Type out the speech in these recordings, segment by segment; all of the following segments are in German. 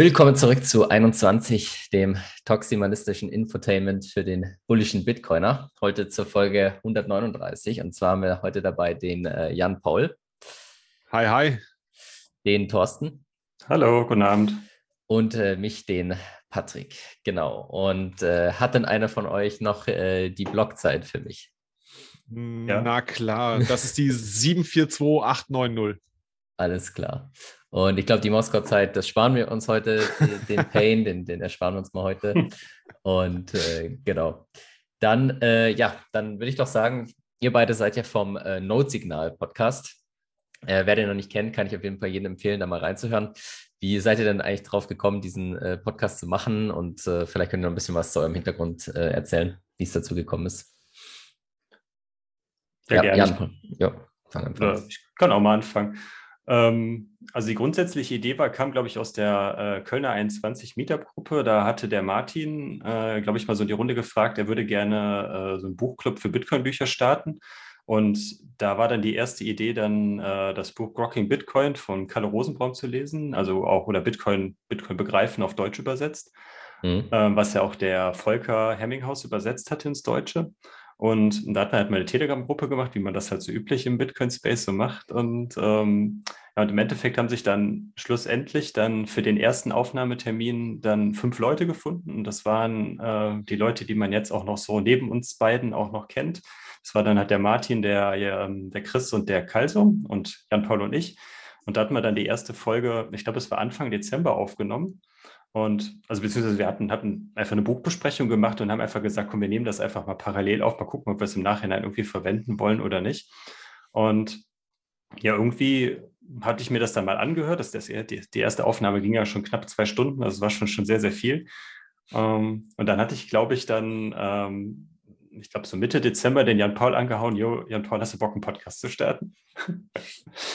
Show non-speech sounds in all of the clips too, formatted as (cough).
Willkommen zurück zu 21, dem toximalistischen Infotainment für den bullischen Bitcoiner. Heute zur Folge 139 und zwar haben wir heute dabei den äh, Jan Paul. Hi, hi. Den Thorsten. Hallo, guten Abend. Und äh, mich, den Patrick. Genau. Und äh, hat denn einer von euch noch äh, die Blockzeit für mich? Ja. Na klar, das ist die 742890. Alles klar. Und ich glaube, die Moskau-Zeit, das sparen wir uns heute, den (laughs) Pain, den, den ersparen wir uns mal heute. Und äh, genau. Dann, äh, ja, dann würde ich doch sagen, ihr beide seid ja vom äh, Notsignal-Podcast. Äh, wer den noch nicht kennt, kann ich auf jeden Fall jedem empfehlen, da mal reinzuhören. Wie seid ihr denn eigentlich drauf gekommen, diesen äh, Podcast zu machen? Und äh, vielleicht könnt ihr noch ein bisschen was zu eurem Hintergrund äh, erzählen, wie es dazu gekommen ist. Ja, ja, Jan, ja, fang an. Ich kann auch mal anfangen. Ähm, also die grundsätzliche Idee war, kam, glaube ich, aus der äh, Kölner 21 Meetup-Gruppe. Da hatte der Martin, äh, glaube ich, mal so in die Runde gefragt, er würde gerne äh, so einen Buchclub für Bitcoin-Bücher starten. Und da war dann die erste Idee, dann äh, das Buch Rocking Bitcoin von Kalle Rosenbaum zu lesen, also auch oder Bitcoin, Bitcoin begreifen auf Deutsch übersetzt, mhm. Ähm, was ja auch der Volker Hemminghaus übersetzt hatte ins Deutsche. Und da hat man halt mal eine Telegram-Gruppe gemacht, wie man das halt so üblich im Bitcoin-Space so macht. Und, ähm, ja, und im Endeffekt haben sich dann schlussendlich dann für den ersten Aufnahmetermin dann fünf Leute gefunden. Und das waren äh, die Leute, die man jetzt auch noch so neben uns beiden auch noch kennt. Das war dann halt der Martin, der, ähm, der Chris und der Kalso und Jan-Paul und ich. Und da hatten wir dann die erste Folge, ich glaube, es war Anfang Dezember aufgenommen. Und also beziehungsweise wir hatten, hatten einfach eine Buchbesprechung gemacht und haben einfach gesagt, komm, wir nehmen das einfach mal parallel auf, mal gucken, ob wir es im Nachhinein irgendwie verwenden wollen oder nicht. Und ja, irgendwie hatte ich mir das dann mal angehört. Das, das, die, die erste Aufnahme ging ja schon knapp zwei Stunden, also es war schon, schon sehr, sehr viel. Ähm, und dann hatte ich, glaube ich, dann, ähm, ich glaube, so Mitte Dezember den Jan Paul angehauen, jo, Jan Paul, hast du Bock, einen Podcast zu starten?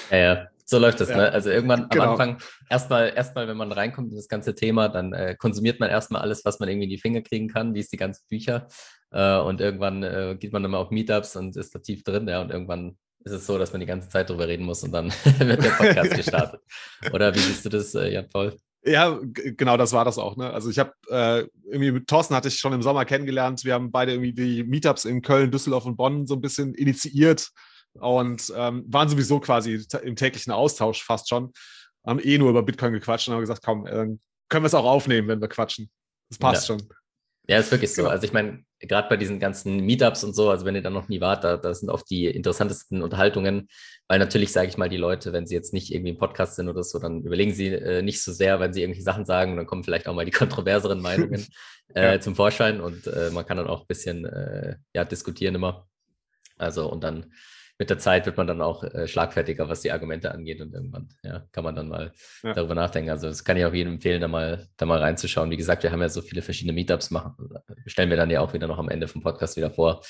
Ja, ja. So läuft das, ja, ne? Also irgendwann genau. am Anfang, erstmal, erstmal, wenn man reinkommt in das ganze Thema, dann äh, konsumiert man erstmal alles, was man irgendwie in die Finger kriegen kann, es die ganzen Bücher. Äh, und irgendwann äh, geht man dann mal auf Meetups und ist da tief drin, ja, und irgendwann ist es so, dass man die ganze Zeit drüber reden muss und dann (laughs) wird der Podcast (laughs) gestartet. Oder wie siehst du das, äh, Jan Paul? Ja, genau, das war das auch. Ne? Also ich habe äh, irgendwie mit Thorsten hatte ich schon im Sommer kennengelernt. Wir haben beide irgendwie die Meetups in Köln, Düsseldorf und Bonn so ein bisschen initiiert und ähm, waren sowieso quasi im täglichen Austausch fast schon. Haben eh nur über Bitcoin gequatscht und haben gesagt, komm, äh, können wir es auch aufnehmen, wenn wir quatschen. Das passt ja. schon. Ja, ist wirklich so. Genau. Also ich meine, gerade bei diesen ganzen Meetups und so, also wenn ihr da noch nie wart, da, da sind oft die interessantesten Unterhaltungen, weil natürlich, sage ich mal, die Leute, wenn sie jetzt nicht irgendwie im Podcast sind oder so, dann überlegen sie äh, nicht so sehr, wenn sie irgendwelche Sachen sagen, und dann kommen vielleicht auch mal die (laughs) kontroverseren Meinungen äh, ja. zum Vorschein und äh, man kann dann auch ein bisschen äh, ja, diskutieren immer. Also und dann mit der Zeit wird man dann auch äh, schlagfertiger, was die Argumente angeht und irgendwann ja, kann man dann mal ja. darüber nachdenken. Also das kann ich auch jedem empfehlen, da mal, da mal reinzuschauen. Wie gesagt, wir haben ja so viele verschiedene Meetups, machen, stellen wir dann ja auch wieder noch am Ende vom Podcast wieder vor,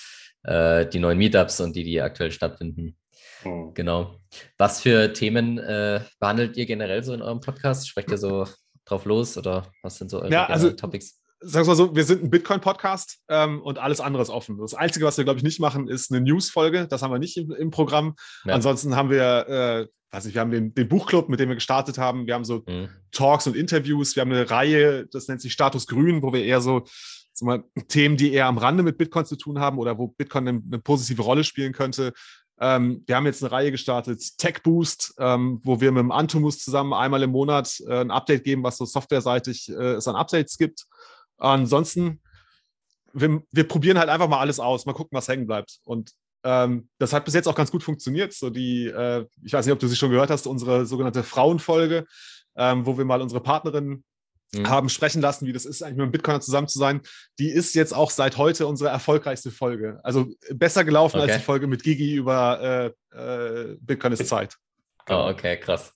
äh, die neuen Meetups und die, die aktuell stattfinden. Oh. Genau. Was für Themen äh, behandelt ihr generell so in eurem Podcast? Sprecht ihr so drauf los oder was sind so eure ja, also, Topics? Sagen wir mal so, wir sind ein Bitcoin-Podcast ähm, und alles andere ist offen. Das Einzige, was wir, glaube ich, nicht machen, ist eine News-Folge. Das haben wir nicht im, im Programm. Ja. Ansonsten haben wir, äh, weiß nicht, wir haben den, den, Buchclub, mit dem wir gestartet haben. Wir haben so mhm. Talks und Interviews. Wir haben eine Reihe, das nennt sich Status Grün, wo wir eher so, so mal, Themen, die eher am Rande mit Bitcoin zu tun haben oder wo Bitcoin eine, eine positive Rolle spielen könnte. Ähm, wir haben jetzt eine Reihe gestartet, Tech Boost, ähm, wo wir mit dem Antumus zusammen einmal im Monat äh, ein Update geben, was so softwareseitig äh, es an Updates gibt. Ansonsten, wir, wir, probieren halt einfach mal alles aus, mal gucken, was hängen bleibt. Und ähm, das hat bis jetzt auch ganz gut funktioniert. So die, äh, ich weiß nicht, ob du sie schon gehört hast, unsere sogenannte Frauenfolge, ähm, wo wir mal unsere Partnerin mhm. haben sprechen lassen, wie das ist, eigentlich mit einem Bitcoiner zusammen zu sein. Die ist jetzt auch seit heute unsere erfolgreichste Folge. Also besser gelaufen okay. als die Folge mit Gigi über äh, äh, Bitcoin ist Zeit. Oh, okay, krass.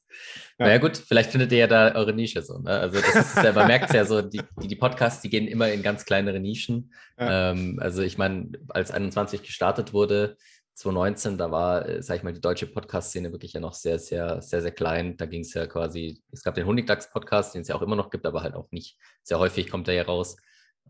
Ja. Naja gut, vielleicht findet ihr ja da eure Nische so. Ne? Also das ist ja, man merkt es ja so, die, die, Podcasts, die gehen immer in ganz kleinere Nischen. Ja. Ähm, also ich meine, als 21 gestartet wurde, 2019, da war, äh, sag ich mal, die deutsche Podcast-Szene wirklich ja noch sehr, sehr, sehr, sehr klein. Da ging es ja quasi, es gab den Honigdachs-Podcast, den es ja auch immer noch gibt, aber halt auch nicht sehr häufig kommt er ja raus.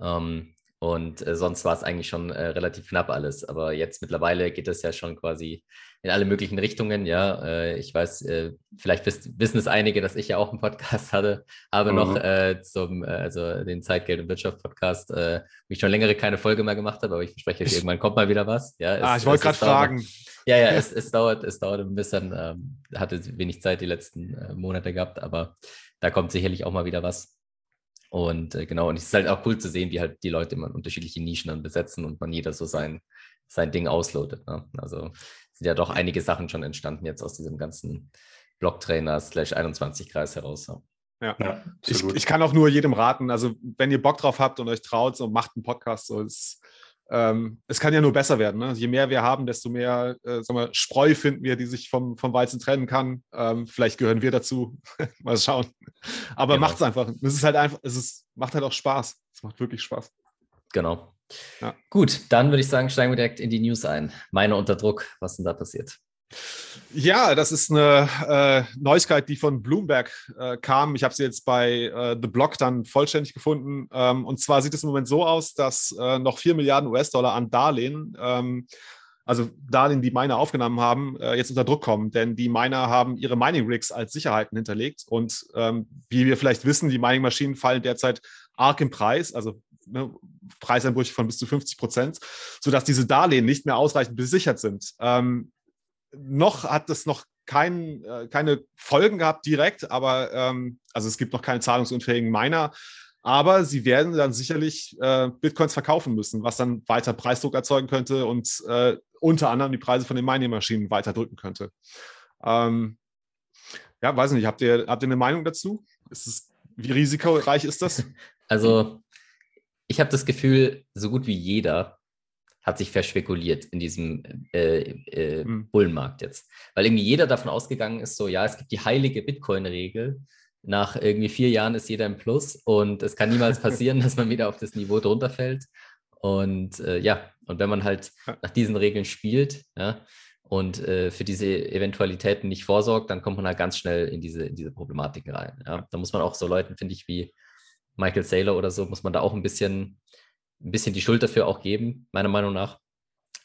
Ähm, Und äh, sonst war es eigentlich schon äh, relativ knapp alles. Aber jetzt mittlerweile geht es ja schon quasi in alle möglichen Richtungen. Ja, äh, ich weiß, äh, vielleicht wiss, wissen es einige, dass ich ja auch einen Podcast (laughs) hatte, habe mhm. noch äh, zum, äh, also den Zeitgeld- und Wirtschaft-Podcast, wo ich schon längere keine Folge mehr gemacht habe, aber ich verspreche euch, irgendwann kommt mal wieder was. Ja, es, ah, ich wollte gerade fragen. Ja, ja, (laughs) es, es, dauert, es dauert ein bisschen, ähm, hatte wenig Zeit die letzten Monate gehabt, aber da kommt sicherlich auch mal wieder was. Und äh, genau, und es ist halt auch cool zu sehen, wie halt die Leute immer unterschiedliche Nischen dann besetzen und man jeder so sein, sein Ding auslotet. Ne? Also sind ja doch einige Sachen schon entstanden jetzt aus diesem ganzen Blocktrainer slash 21 Kreis heraus. Ja, ja ich, ich, kann auch nur jedem raten, also wenn ihr Bock drauf habt und euch traut, so macht einen Podcast. So, es, ähm, es kann ja nur besser werden. Ne? Je mehr wir haben, desto mehr äh, wir, Spreu finden wir, die sich vom, vom Weizen trennen kann. Ähm, vielleicht gehören wir dazu. (laughs) Mal schauen. Aber genau. macht es einfach. Es ist halt einfach, es ist, macht halt auch Spaß. Es macht wirklich Spaß. Genau. Ja. Gut, dann würde ich sagen, steigen wir direkt in die News ein. Meine unter Druck, was denn da passiert? Ja, das ist eine äh, Neuigkeit, die von Bloomberg äh, kam. Ich habe sie jetzt bei äh, The Block dann vollständig gefunden. Ähm, und zwar sieht es im Moment so aus, dass äh, noch 4 Milliarden US-Dollar an Darlehen, ähm, also Darlehen, die Miner aufgenommen haben, äh, jetzt unter Druck kommen. Denn die Miner haben ihre Mining-Rigs als Sicherheiten hinterlegt. Und ähm, wie wir vielleicht wissen, die Mining-Maschinen fallen derzeit arg im Preis, also ne, Preiseinbrüche von bis zu 50 Prozent, sodass diese Darlehen nicht mehr ausreichend besichert sind. Ähm, noch hat es noch kein, äh, keine Folgen gehabt direkt, aber ähm, also es gibt noch keine zahlungsunfähigen Miner. Aber sie werden dann sicherlich äh, Bitcoins verkaufen müssen, was dann weiter Preisdruck erzeugen könnte und äh, unter anderem die Preise von den Mining-Maschinen weiter drücken könnte. Ähm, ja, weiß nicht, habt ihr, habt ihr eine Meinung dazu? Es, wie risikoreich ist das? (laughs) Also, ich habe das Gefühl, so gut wie jeder hat sich verspekuliert in diesem äh, äh, mhm. Bullenmarkt jetzt. Weil irgendwie jeder davon ausgegangen ist, so, ja, es gibt die heilige Bitcoin-Regel. Nach irgendwie vier Jahren ist jeder im Plus und es kann niemals (laughs) passieren, dass man wieder auf das Niveau drunter fällt. Und äh, ja, und wenn man halt nach diesen Regeln spielt, ja, und äh, für diese Eventualitäten nicht vorsorgt, dann kommt man halt ganz schnell in diese, in diese Problematiken rein. Ja. Da muss man auch so Leuten, finde ich, wie Michael Saylor oder so, muss man da auch ein bisschen ein bisschen die Schuld dafür auch geben, meiner Meinung nach.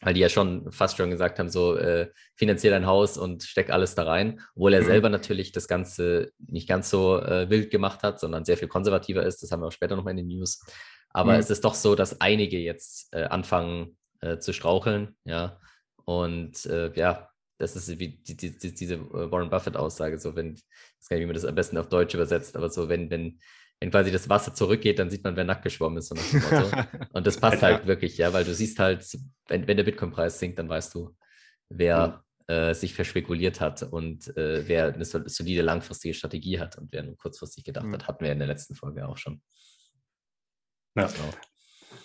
Weil die ja schon fast schon gesagt haben, so äh, finanziell ein Haus und steck alles da rein, obwohl er mhm. selber natürlich das Ganze nicht ganz so äh, wild gemacht hat, sondern sehr viel konservativer ist. Das haben wir auch später nochmal in den News. Aber mhm. es ist doch so, dass einige jetzt äh, anfangen äh, zu straucheln, ja. Und äh, ja, das ist wie die, die, die, diese äh, Warren Buffett-Aussage, so wenn, ich weiß gar nicht, wie man das am besten auf Deutsch übersetzt, aber so, wenn, wenn, wenn quasi das Wasser zurückgeht, dann sieht man, wer nackt geschwommen ist. (laughs) Und das passt halt wirklich, ja, weil du siehst halt, wenn, wenn der Bitcoin-Preis sinkt, dann weißt du, wer mhm. äh, sich verspekuliert hat und äh, wer eine solide langfristige Strategie hat und wer nur kurzfristig gedacht mhm. hat, hatten wir in der letzten Folge auch schon. Ja. Genau.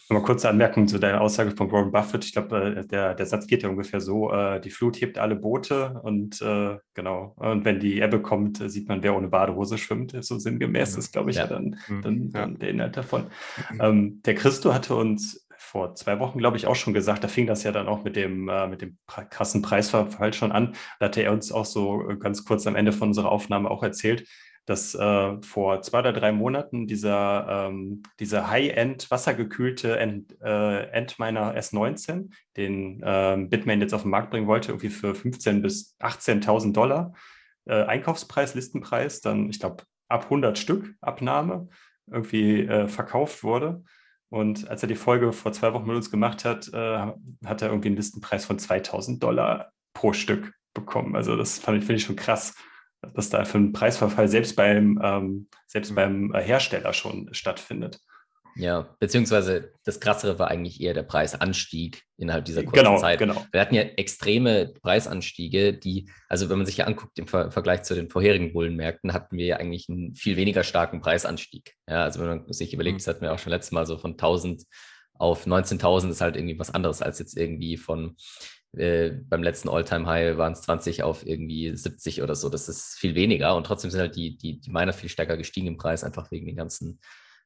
Nochmal kurze Anmerkung zu der Aussage von Warren Buffett. Ich glaube, äh, der, der Satz geht ja ungefähr so: äh, Die Flut hebt alle Boote und äh, genau. Und wenn die Ebbe kommt, sieht man, wer ohne Badehose schwimmt. So sinngemäß ist, glaube ich, ja. ja dann, mhm. dann, dann ja. der Inhalt davon. Mhm. Ähm, der Christo hatte uns vor zwei Wochen, glaube ich, auch schon gesagt, da fing das ja dann auch mit dem, äh, mit dem krassen Preisverfall schon an. Da hatte er uns auch so ganz kurz am Ende von unserer Aufnahme auch erzählt, dass äh, vor zwei oder drei Monaten dieser, ähm, dieser High-End wassergekühlte End, äh, Endminer S19, den äh, Bitmain jetzt auf den Markt bringen wollte, irgendwie für 15.000 bis 18.000 Dollar äh, Einkaufspreis, Listenpreis, dann ich glaube ab 100 Stück Abnahme irgendwie äh, verkauft wurde. Und als er die Folge vor zwei Wochen mit uns gemacht hat, äh, hat er irgendwie einen Listenpreis von 2000 Dollar pro Stück bekommen. Also das finde ich schon krass dass da für einen Preisverfall selbst beim, ähm, selbst mhm. beim äh, Hersteller schon stattfindet. Ja, beziehungsweise das Krassere war eigentlich eher der Preisanstieg innerhalb dieser kurzen genau, Zeit. Genau. Wir hatten ja extreme Preisanstiege, die, also wenn man sich ja anguckt im Ver Vergleich zu den vorherigen Bullenmärkten, hatten wir ja eigentlich einen viel weniger starken Preisanstieg. Ja, also wenn man sich überlegt, mhm. das hatten wir auch schon letztes Mal so von 1000 auf 19.000 ist halt irgendwie was anderes als jetzt irgendwie von äh, beim letzten All-Time-High waren es 20 auf irgendwie 70 oder so. Das ist viel weniger und trotzdem sind halt die, die, die Miner viel stärker gestiegen im Preis, einfach wegen den ganzen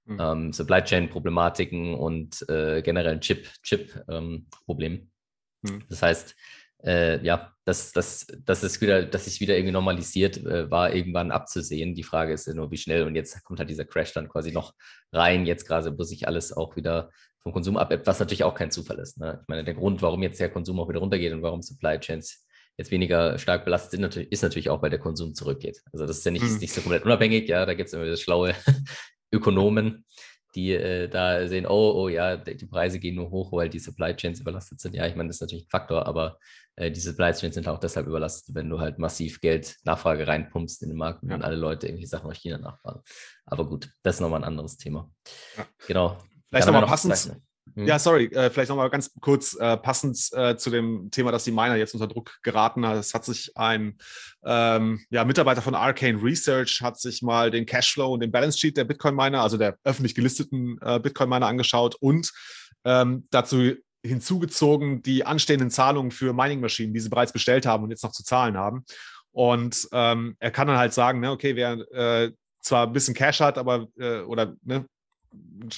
mhm. ähm, Supply Chain-Problematiken und äh, generellen Chip-Problemen. Chip, ähm, mhm. Das heißt, äh, ja, dass, dass, dass es wieder, dass sich wieder irgendwie normalisiert, äh, war irgendwann abzusehen. Die Frage ist ja nur, wie schnell. Und jetzt kommt halt dieser Crash dann quasi noch rein. Jetzt gerade, wo sich alles auch wieder vom Konsum abebbt, was natürlich auch kein Zufall ist. Ne? Ich meine, der Grund, warum jetzt der Konsum auch wieder runtergeht und warum Supply Chains jetzt weniger stark belastet sind, natürlich, ist natürlich auch, weil der Konsum zurückgeht. Also das ist ja nicht, mhm. nicht so komplett unabhängig. Ja, da gibt es immer schlaue (laughs) Ökonomen, die äh, da sehen, oh, oh ja, die Preise gehen nur hoch, weil die Supply Chains überlastet sind. Ja, ich meine, das ist natürlich ein Faktor, aber äh, die Supply Chains sind auch deshalb überlastet, wenn du halt massiv Geld, Nachfrage reinpumpst in den Markt ja. und alle Leute irgendwie Sachen aus China nachfragen. Aber gut, das ist nochmal ein anderes Thema. Ja. Genau. Vielleicht nochmal passend, hm. Ja, sorry, äh, vielleicht nochmal ganz kurz äh, passend äh, zu dem Thema, dass die Miner jetzt unter Druck geraten. Es hat sich ein ähm, ja, Mitarbeiter von Arcane Research hat sich mal den Cashflow und den Balance Sheet der Bitcoin-Miner, also der öffentlich gelisteten äh, Bitcoin-Miner angeschaut und ähm, dazu hinzugezogen die anstehenden Zahlungen für Mining-Maschinen, die sie bereits bestellt haben und jetzt noch zu zahlen haben. Und ähm, er kann dann halt sagen, ne, okay, wer äh, zwar ein bisschen Cash hat, aber äh, oder ne,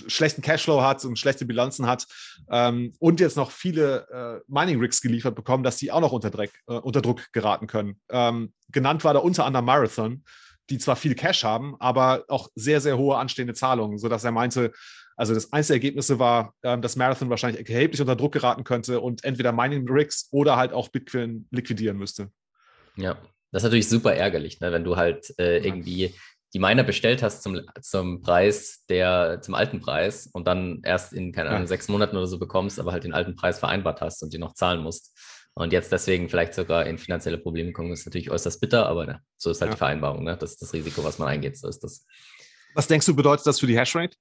schlechten Cashflow hat und schlechte Bilanzen hat ähm, und jetzt noch viele äh, Mining Rigs geliefert bekommen, dass die auch noch unter, Dreck, äh, unter Druck geraten können. Ähm, genannt war da unter anderem Marathon, die zwar viel Cash haben, aber auch sehr, sehr hohe anstehende Zahlungen, sodass er meinte, also das einzige Ergebnis war, ähm, dass Marathon wahrscheinlich erheblich unter Druck geraten könnte und entweder Mining Rigs oder halt auch Bitcoin liquidieren müsste. Ja, das ist natürlich super ärgerlich, ne? wenn du halt äh, irgendwie die Miner bestellt hast zum, zum Preis, der, zum alten Preis und dann erst in, keine Ahnung, ja. sechs Monaten oder so bekommst, aber halt den alten Preis vereinbart hast und die noch zahlen musst. Und jetzt deswegen vielleicht sogar in finanzielle Probleme kommen, ist natürlich äußerst bitter, aber ne, so ist halt ja. die Vereinbarung. Ne? Das ist das Risiko, was man eingeht. So ist das. Was denkst du, bedeutet das für die Hashrate?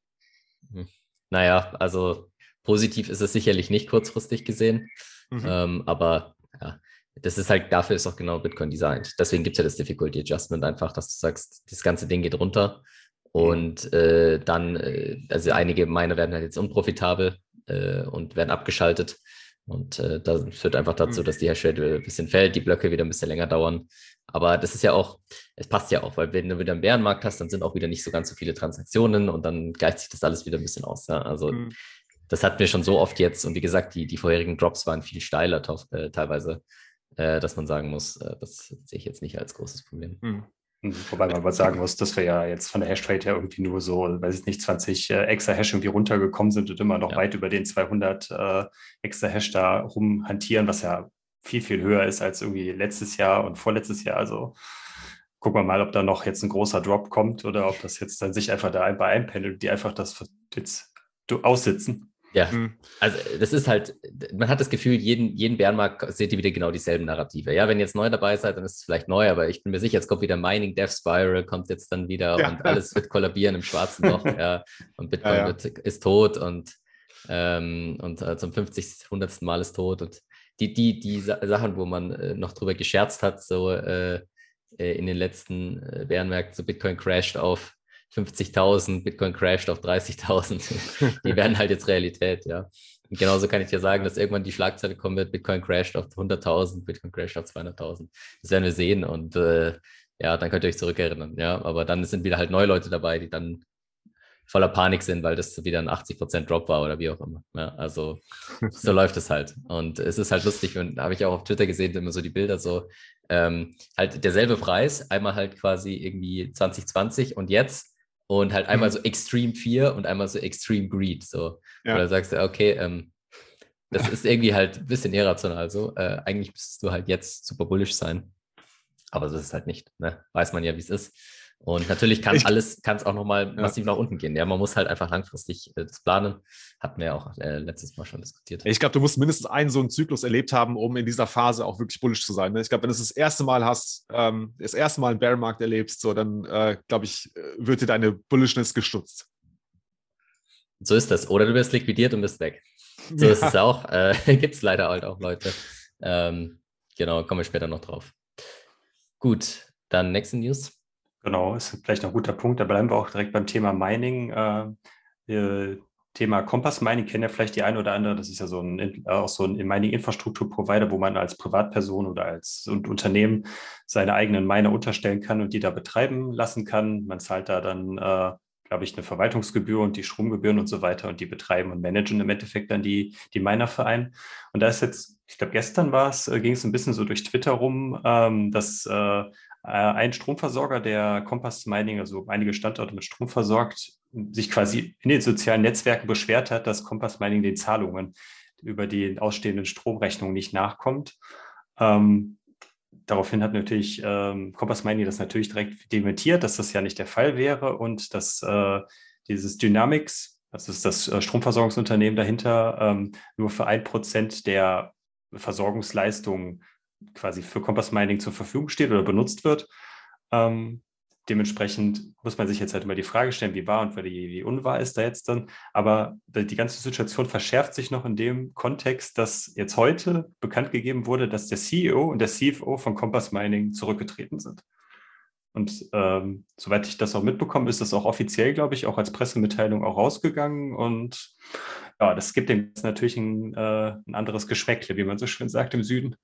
Hm. Naja, also positiv ist es sicherlich nicht kurzfristig gesehen. Mhm. Ähm, aber ja, das ist halt, dafür ist auch genau Bitcoin designt. Deswegen gibt es ja das Difficulty Adjustment einfach, dass du sagst, das ganze Ding geht runter und äh, dann, äh, also einige Miner werden halt jetzt unprofitabel äh, und werden abgeschaltet. Und äh, das führt einfach dazu, mhm. dass die Hashrate ein bisschen fällt, die Blöcke wieder ein bisschen länger dauern. Aber das ist ja auch, es passt ja auch, weil wenn du wieder einen Bärenmarkt hast, dann sind auch wieder nicht so ganz so viele Transaktionen und dann gleicht sich das alles wieder ein bisschen aus. Ja? Also mhm. das hatten wir schon so oft jetzt und wie gesagt, die, die vorherigen Drops waren viel steiler äh, teilweise äh, dass man sagen muss, äh, das sehe ich jetzt nicht als großes Problem. Hm. hm. Wobei man aber sagen muss, dass wir ja jetzt von der Hashrate her irgendwie nur so, weiß ich nicht, 20 äh, extra Hash irgendwie runtergekommen sind und immer noch ja. weit über den 200 äh, extra Hash da rumhantieren, was ja viel, viel höher ist als irgendwie letztes Jahr und vorletztes Jahr. Also gucken wir mal, ob da noch jetzt ein großer Drop kommt oder ob das jetzt dann sich einfach da bei einpendelt, die einfach das jetzt aussitzen. Ja, mhm. also das ist halt, man hat das Gefühl, jeden, jeden Bärenmarkt seht ihr wieder genau dieselben Narrative. Ja, wenn ihr jetzt neu dabei seid, dann ist es vielleicht neu, aber ich bin mir sicher, jetzt kommt wieder Mining Death Spiral, kommt jetzt dann wieder ja. und alles wird kollabieren im schwarzen (laughs) Loch, ja, und Bitcoin ja, ja. Wird, ist tot und, ähm, und äh, zum 50. 100. Mal ist tot und die, die, die Sachen, wo man äh, noch drüber gescherzt hat, so äh, äh in den letzten äh, Bärenmärkten, so Bitcoin crasht auf 50.000, Bitcoin crasht auf 30.000. (laughs) die werden halt jetzt Realität, ja. Und genauso kann ich dir sagen, dass irgendwann die Schlagzeile kommen wird, Bitcoin crasht auf 100.000, Bitcoin crasht auf 200.000. Das werden wir sehen und äh, ja, dann könnt ihr euch zurückerinnern, ja. Aber dann sind wieder halt neue Leute dabei, die dann voller Panik sind, weil das wieder ein 80% Drop war oder wie auch immer. Ja, also so (laughs) läuft es halt. Und es ist halt lustig, und habe ich auch auf Twitter gesehen, immer so die Bilder so, ähm, halt derselbe Preis, einmal halt quasi irgendwie 2020 und jetzt und halt einmal mhm. so Extreme 4 und einmal so Extreme Greed. So. Ja. Oder sagst du, okay, ähm, das ist irgendwie halt ein bisschen irrational so. Äh, eigentlich müsstest du halt jetzt super bullish sein. Aber so ist es halt nicht. Ne? Weiß man ja, wie es ist. Und natürlich kann ich, alles, kann es auch nochmal ja. massiv nach unten gehen. Ja, man muss halt einfach langfristig äh, das planen. Hatten wir ja auch äh, letztes Mal schon diskutiert. Ich glaube, du musst mindestens einen so einen Zyklus erlebt haben, um in dieser Phase auch wirklich bullish zu sein. Ne? Ich glaube, wenn du es das erste Mal hast, ähm, das erste Mal einen Bear-Markt erlebst, so, dann äh, glaube ich, äh, wird dir deine Bullishness gestutzt. So ist das. Oder du wirst liquidiert und bist weg. (laughs) So ja. ist es auch. Äh, (laughs) Gibt es leider halt auch Leute. Ähm, genau, kommen wir später noch drauf. Gut, dann nächste News. Genau, ist vielleicht noch ein guter Punkt. Da bleiben wir auch direkt beim Thema Mining. Äh, Thema Kompass Mining kennen ja vielleicht die eine oder andere. Das ist ja so ein, äh, auch so ein Mining-Infrastruktur-Provider, wo man als Privatperson oder als Unternehmen seine eigenen Miner unterstellen kann und die da betreiben lassen kann. Man zahlt da dann äh, glaube ich, eine Verwaltungsgebühr und die Stromgebühren und so weiter und die betreiben und managen im Endeffekt dann die, die Minerverein. Und da ist jetzt, ich glaube, gestern war es, äh, ging es ein bisschen so durch Twitter rum, ähm, dass äh, ein Stromversorger, der Compass Mining, also einige Standorte mit Strom versorgt, sich quasi in den sozialen Netzwerken beschwert hat, dass Compass Mining den Zahlungen über die ausstehenden Stromrechnungen nicht nachkommt. Ähm, daraufhin hat natürlich ähm, Compass Mining das natürlich direkt dementiert, dass das ja nicht der Fall wäre und dass äh, dieses Dynamics, das ist das äh, Stromversorgungsunternehmen dahinter, ähm, nur für ein Prozent der Versorgungsleistungen quasi für Compass Mining zur Verfügung steht oder benutzt wird. Ähm, dementsprechend muss man sich jetzt halt immer die Frage stellen, wie wahr und wie, unwahr ist da jetzt dann. Aber die ganze Situation verschärft sich noch in dem Kontext, dass jetzt heute bekannt gegeben wurde, dass der CEO und der CFO von Compass Mining zurückgetreten sind. Und ähm, soweit ich das auch mitbekomme, ist das auch offiziell, glaube ich, auch als Pressemitteilung auch rausgegangen. Und ja, das gibt dem natürlich ein, äh, ein anderes Geschmäckle, wie man so schön sagt im Süden.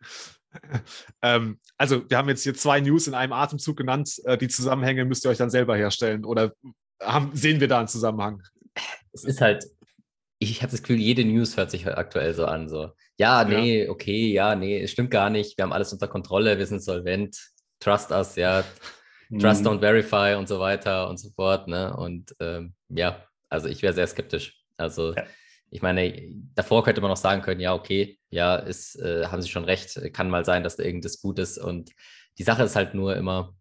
(laughs) ähm, also, wir haben jetzt hier zwei News in einem Atemzug genannt. Äh, die Zusammenhänge müsst ihr euch dann selber herstellen. Oder haben, sehen wir da einen Zusammenhang? Es ist halt, ich habe das Gefühl, jede News hört sich halt aktuell so an. So, ja, nee, ja. okay, ja, nee, es stimmt gar nicht. Wir haben alles unter Kontrolle, wir sind solvent. Trust us, ja. Trust mhm. don't verify und so weiter und so fort. Ne? Und ähm, ja, also ich wäre sehr skeptisch. Also ja. Ich meine, davor könnte man noch sagen können, ja, okay, ja, ist, äh, haben Sie schon recht, kann mal sein, dass da irgendwas gut ist. Und die Sache ist halt nur immer,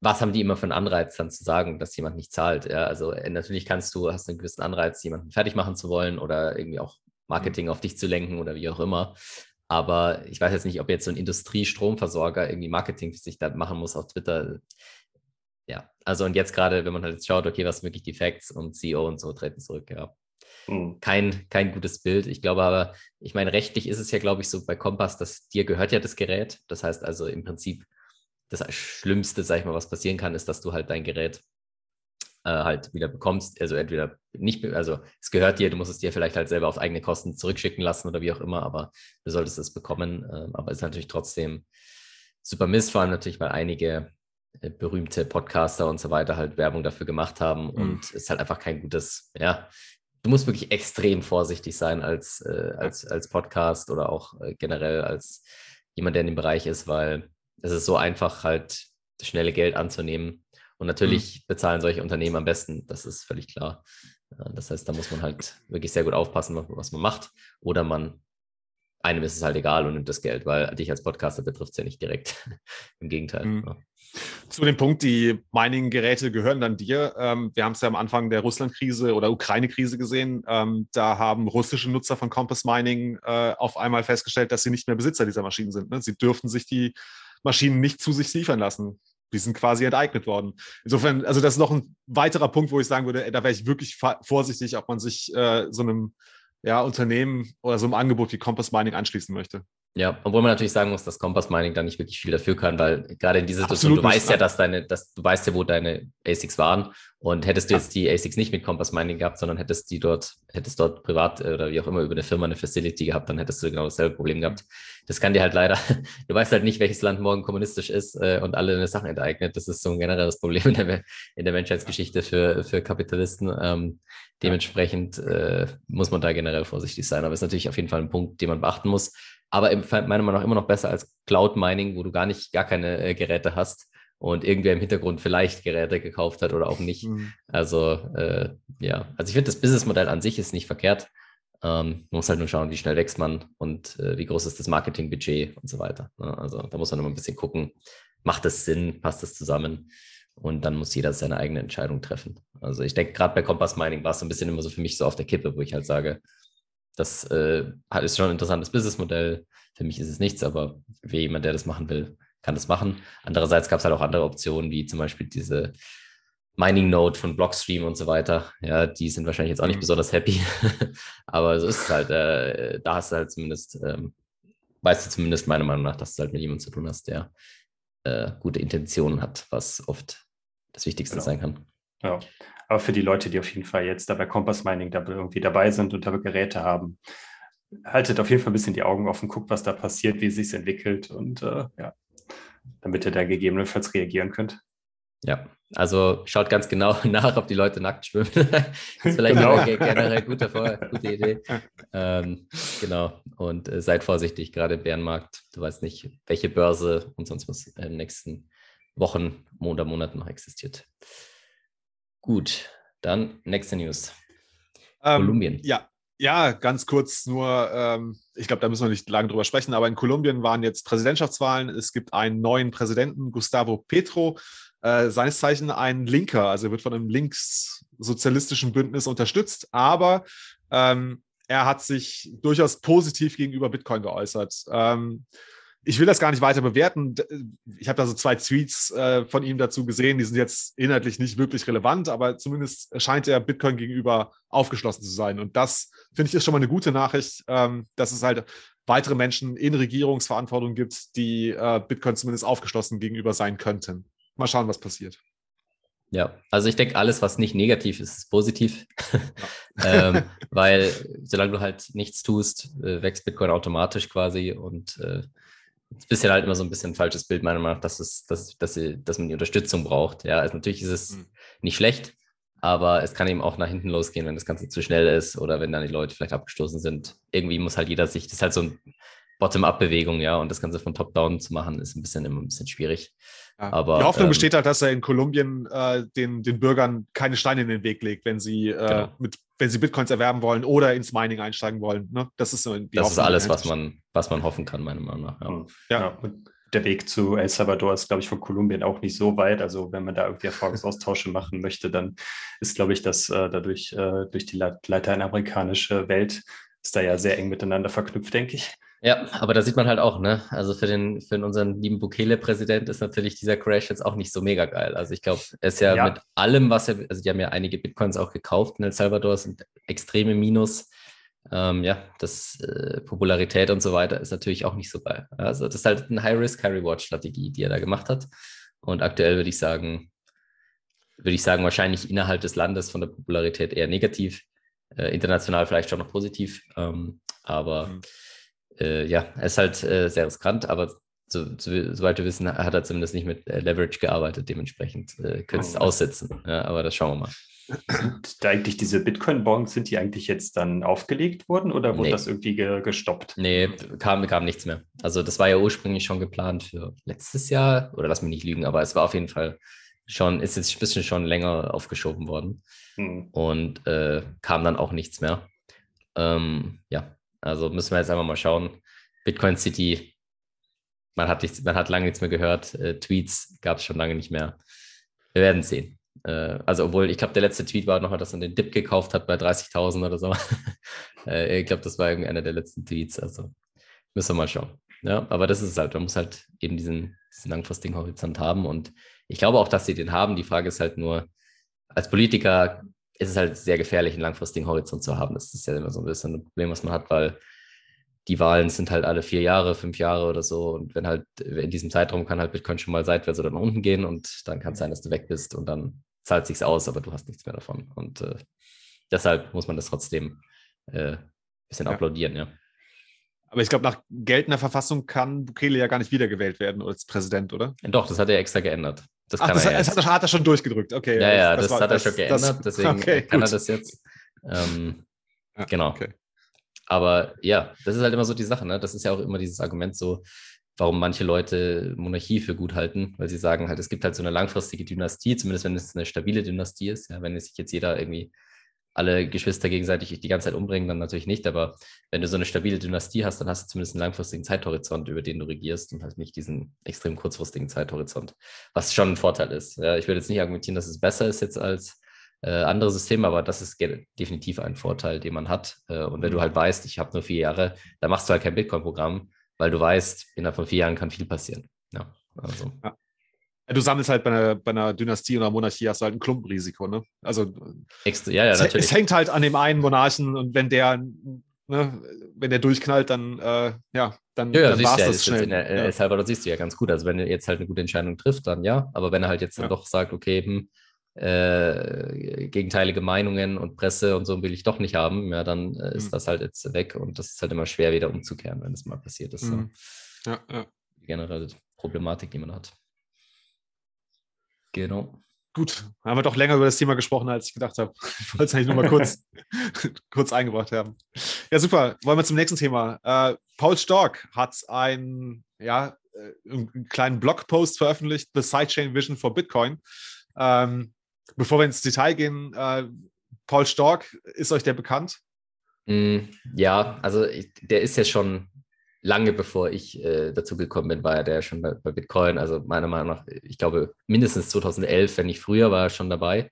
was haben die immer für einen Anreiz, dann zu sagen, dass jemand nicht zahlt? Ja, also äh, natürlich kannst du, hast einen gewissen Anreiz, jemanden fertig machen zu wollen oder irgendwie auch Marketing mhm. auf dich zu lenken oder wie auch immer. Aber ich weiß jetzt nicht, ob jetzt so ein Industriestromversorger irgendwie Marketing für sich da machen muss auf Twitter. Ja, also und jetzt gerade, wenn man halt jetzt schaut, okay, was sind wirklich die Facts und CEO und so treten zurück, ja. Mhm. Kein, kein gutes Bild. Ich glaube aber, ich meine, rechtlich ist es ja, glaube ich, so bei Kompass, dass dir gehört ja das Gerät. Das heißt also im Prinzip, das Schlimmste, sag ich mal, was passieren kann, ist, dass du halt dein Gerät äh, halt wieder bekommst. Also entweder nicht, also es gehört dir, du musst es dir vielleicht halt selber auf eigene Kosten zurückschicken lassen oder wie auch immer, aber du solltest es bekommen. Äh, aber es ist natürlich trotzdem super Mist, vor allem natürlich, weil einige äh, berühmte Podcaster und so weiter halt Werbung dafür gemacht haben mhm. und es ist halt einfach kein gutes, ja, du musst wirklich extrem vorsichtig sein als, äh, als, als Podcast oder auch äh, generell als jemand, der in dem Bereich ist, weil es ist so einfach halt schnelle Geld anzunehmen und natürlich mhm. bezahlen solche Unternehmen am besten, das ist völlig klar. Das heißt, da muss man halt wirklich sehr gut aufpassen, was man macht. Oder man, einem ist es halt egal und nimmt das Geld, weil dich als Podcaster betrifft es ja nicht direkt. (laughs) Im Gegenteil. Mhm. Ja. Zu dem Punkt, die Mining-Geräte gehören dann dir. Ähm, wir haben es ja am Anfang der Russland-Krise oder Ukraine-Krise gesehen. Ähm, da haben russische Nutzer von Compass Mining äh, auf einmal festgestellt, dass sie nicht mehr Besitzer dieser Maschinen sind. Ne? Sie dürften sich die Maschinen nicht zu sich liefern lassen die sind quasi enteignet worden. Insofern, also das ist noch ein weiterer Punkt, wo ich sagen würde, da wäre ich wirklich vorsichtig, ob man sich äh, so einem ja, Unternehmen oder so einem Angebot wie Compass Mining anschließen möchte. Ja, obwohl man natürlich sagen muss, dass Compass Mining da nicht wirklich viel dafür kann, weil gerade in dieser Situation, du weißt ja, dass deine, dass du weißt ja, wo deine ASICs waren. Und hättest du jetzt die ASICs nicht mit Compass Mining gehabt, sondern hättest die dort, hättest dort privat äh, oder wie auch immer über eine Firma eine Facility gehabt, dann hättest du genau dasselbe Problem gehabt. Das kann dir halt leider, (laughs) du weißt halt nicht, welches Land morgen kommunistisch ist äh, und alle eine Sachen enteignet. Das ist so ein generelles Problem in der, in der Menschheitsgeschichte für, für Kapitalisten. Ähm, dementsprechend äh, muss man da generell vorsichtig sein. Aber es ist natürlich auf jeden Fall ein Punkt, den man beachten muss aber meiner Meinung nach immer noch besser als Cloud Mining, wo du gar nicht, gar keine äh, Geräte hast und irgendwer im Hintergrund vielleicht Geräte gekauft hat oder auch nicht. Mhm. Also äh, ja, also ich finde das Businessmodell an sich ist nicht verkehrt. Ähm, man muss halt nur schauen, wie schnell wächst man und äh, wie groß ist das Marketingbudget und so weiter. Ne? Also da muss man immer ein bisschen gucken, macht das Sinn, passt das zusammen? Und dann muss jeder seine eigene Entscheidung treffen. Also ich denke, gerade bei Compass Mining war es so ein bisschen immer so für mich so auf der Kippe, wo ich halt sage, das äh, ist schon ein interessantes Businessmodell. Für mich ist es nichts, aber für jemand, der das machen will, kann das machen. Andererseits gab es halt auch andere Optionen, wie zum Beispiel diese Mining Node von Blockstream und so weiter. Ja, die sind wahrscheinlich jetzt auch nicht mhm. besonders happy, (laughs) aber so ist es halt. Äh, da hast du halt zumindest, ähm, weißt du zumindest meiner Meinung nach, dass du halt mit jemandem zu tun hast, der äh, gute Intentionen hat, was oft das Wichtigste genau. sein kann. Ja, aber für die Leute, die auf jeden Fall jetzt da bei Compass Mining da irgendwie dabei sind und da Geräte haben, haltet auf jeden Fall ein bisschen die Augen offen, guckt, was da passiert, wie es sich entwickelt und äh, ja, damit ihr da gegebenenfalls reagieren könnt. Ja, also schaut ganz genau (laughs) nach, ob die Leute nackt schwimmen. das (laughs) ist vielleicht genau. eine generell gute, gute Idee. Ähm, genau. Und äh, seid vorsichtig, gerade im Bärenmarkt. Du weißt nicht, welche Börse und sonst was in den nächsten Wochen oder Monaten noch existiert. Gut, dann nächste News. Ähm, Kolumbien. Ja, ja, ganz kurz nur, ähm, ich glaube, da müssen wir nicht lange drüber sprechen, aber in Kolumbien waren jetzt Präsidentschaftswahlen. Es gibt einen neuen Präsidenten, Gustavo Petro, äh, seines Zeichen ein Linker, also er wird von einem linkssozialistischen Bündnis unterstützt, aber ähm, er hat sich durchaus positiv gegenüber Bitcoin geäußert. Ähm, ich will das gar nicht weiter bewerten. Ich habe da so zwei Tweets äh, von ihm dazu gesehen, die sind jetzt inhaltlich nicht wirklich relevant, aber zumindest scheint er Bitcoin gegenüber aufgeschlossen zu sein. Und das finde ich ist schon mal eine gute Nachricht, ähm, dass es halt weitere Menschen in Regierungsverantwortung gibt, die äh, Bitcoin zumindest aufgeschlossen gegenüber sein könnten. Mal schauen, was passiert. Ja, also ich denke, alles, was nicht negativ ist, ist positiv. Ja. (laughs) ähm, (laughs) weil solange du halt nichts tust, äh, wächst Bitcoin automatisch quasi und ein bisschen halt immer so ein bisschen ein falsches Bild, meiner Meinung nach, dass, es, dass, dass, sie, dass man die Unterstützung braucht. Ja, also natürlich ist es mhm. nicht schlecht, aber es kann eben auch nach hinten losgehen, wenn das Ganze zu schnell ist oder wenn dann die Leute vielleicht abgestoßen sind. Irgendwie muss halt jeder sich, das ist halt so eine Bottom-up-Bewegung, ja, und das Ganze von Top-down zu machen, ist ein bisschen immer ein bisschen schwierig. Ja. Aber, die Hoffnung ähm, besteht halt, dass er in Kolumbien äh, den, den Bürgern keine Steine in den Weg legt, wenn sie, äh, genau. mit, wenn sie Bitcoins erwerben wollen oder ins Mining einsteigen wollen. Ne? Das ist, so die das ist alles, was man, was man hoffen kann, meiner Meinung nach. Ja. ja. ja der Weg zu El Salvador ist, glaube ich, von Kolumbien auch nicht so weit. Also wenn man da irgendwie Erfahrungsaustausche (laughs) machen möchte, dann ist, glaube ich, dass äh, dadurch äh, durch die lateinamerikanische Welt ist da ja sehr eng miteinander verknüpft, denke ich. Ja, aber da sieht man halt auch, ne? Also für den, für unseren lieben Bukele-Präsident ist natürlich dieser Crash jetzt auch nicht so mega geil. Also ich glaube, er ist ja, ja, mit allem, was er, also die haben ja einige Bitcoins auch gekauft in El Salvador, sind extreme Minus ähm, ja, das äh, Popularität und so weiter ist natürlich auch nicht so geil. Also das ist halt eine High-Risk, High-Reward-Strategie, die er da gemacht hat. Und aktuell würde ich sagen, würde ich sagen, wahrscheinlich innerhalb des Landes von der Popularität eher negativ, äh, international vielleicht schon noch positiv. Ähm, aber mhm. Äh, ja, er ist halt äh, sehr riskant, aber so, so, soweit wir wissen, hat er zumindest nicht mit äh, Leverage gearbeitet. Dementsprechend äh, könnte es oh. aussetzen. Ja, aber das schauen wir mal. Sind da eigentlich diese Bitcoin-Bonds, sind die eigentlich jetzt dann aufgelegt worden oder wurde nee. das irgendwie ge gestoppt? Nee, kam, kam nichts mehr. Also das war ja ursprünglich schon geplant für letztes Jahr, oder lass mich nicht lügen, aber es war auf jeden Fall schon, ist jetzt ein bisschen schon länger aufgeschoben worden hm. und äh, kam dann auch nichts mehr. Ähm, ja, also müssen wir jetzt einfach mal schauen. Bitcoin City, man hat, nichts, man hat lange nichts mehr gehört, äh, Tweets gab es schon lange nicht mehr. Wir werden sehen. Äh, also, obwohl, ich glaube, der letzte Tweet war nochmal, dass er den Dip gekauft hat bei 30.000 oder so. (laughs) äh, ich glaube, das war irgendeiner der letzten Tweets. Also, müssen wir mal schauen. Ja, aber das ist es halt, man muss halt eben diesen, diesen langfristigen Horizont haben. Und ich glaube auch, dass sie den haben. Die Frage ist halt nur, als Politiker ist es halt sehr gefährlich, einen langfristigen Horizont zu haben. Das ist ja immer so ein bisschen ein Problem, was man hat, weil die Wahlen sind halt alle vier Jahre, fünf Jahre oder so. Und wenn halt in diesem Zeitraum kann halt Bitcoin schon mal seitwärts oder nach unten gehen und dann kann es sein, dass du weg bist und dann zahlt sich's aus, aber du hast nichts mehr davon. Und äh, deshalb muss man das trotzdem äh, bisschen ja. applaudieren, ja. Aber ich glaube, nach geltender Verfassung kann Bukele ja gar nicht wiedergewählt werden als Präsident, oder? Doch, das hat er extra geändert. Das, Ach, das, hat, das hat, er schon durchgedrückt, okay. Ja, ja, das, das war, hat er schon geändert, deswegen okay, kann gut. er das jetzt. Ähm, ja, genau. Okay. Aber ja, das ist halt immer so die Sache, ne? Das ist ja auch immer dieses Argument so, warum manche Leute Monarchie für gut halten, weil sie sagen halt, es gibt halt so eine langfristige Dynastie, zumindest wenn es eine stabile Dynastie ist. Ja, wenn sich jetzt jeder irgendwie alle Geschwister gegenseitig die ganze Zeit umbringen, dann natürlich nicht. Aber wenn du so eine stabile Dynastie hast, dann hast du zumindest einen langfristigen Zeithorizont, über den du regierst und halt nicht diesen extrem kurzfristigen Zeithorizont, was schon ein Vorteil ist. Ja, ich würde jetzt nicht argumentieren, dass es besser ist jetzt als äh, andere Systeme, aber das ist definitiv ein Vorteil, den man hat. Äh, und wenn du mhm. halt weißt, ich habe nur vier Jahre, dann machst du halt kein Bitcoin-Programm, weil du weißt, innerhalb von vier Jahren kann viel passieren. Ja, also. Ja. Du sammelst halt bei einer, bei einer, Dynastie oder Monarchie hast du halt ein Klumpenrisiko, ne? Also Extra, ja, ja, es, es, hängt halt an dem einen Monarchen und wenn der, ne, wenn der durchknallt, dann äh, ja, dann, ja, dann war es das schnell. In der, ja. El Salvador siehst du ja ganz gut. Also wenn er jetzt halt eine gute Entscheidung trifft, dann ja. Aber wenn er halt jetzt ja. dann doch sagt, okay, hm, äh, gegenteilige Meinungen und Presse und so will ich doch nicht haben, ja, dann äh, ist mhm. das halt jetzt weg und das ist halt immer schwer wieder umzukehren, wenn es mal passiert ist. Mhm. Ja, ja. Generell Problematik, die man hat. Genau. Gut, haben wir doch länger über das Thema gesprochen, als ich gedacht habe. (laughs) Ich wollte es eigentlich nur mal kurz, (laughs) kurz eingebracht haben. Ja, super. Wollen wir zum nächsten Thema. Äh, Paul Stork hat ein, ja, äh, einen kleinen Blogpost veröffentlicht, The Sidechain Vision for Bitcoin. Ähm, bevor wir ins Detail gehen, äh, Paul Stork, ist euch der bekannt? Mm, ja, also der ist ja schon lange bevor ich äh, dazu gekommen bin, war er der schon bei, bei, Bitcoin. Also meiner Meinung nach, ich glaube, mindestens 2011, wenn nicht früher, war er schon dabei.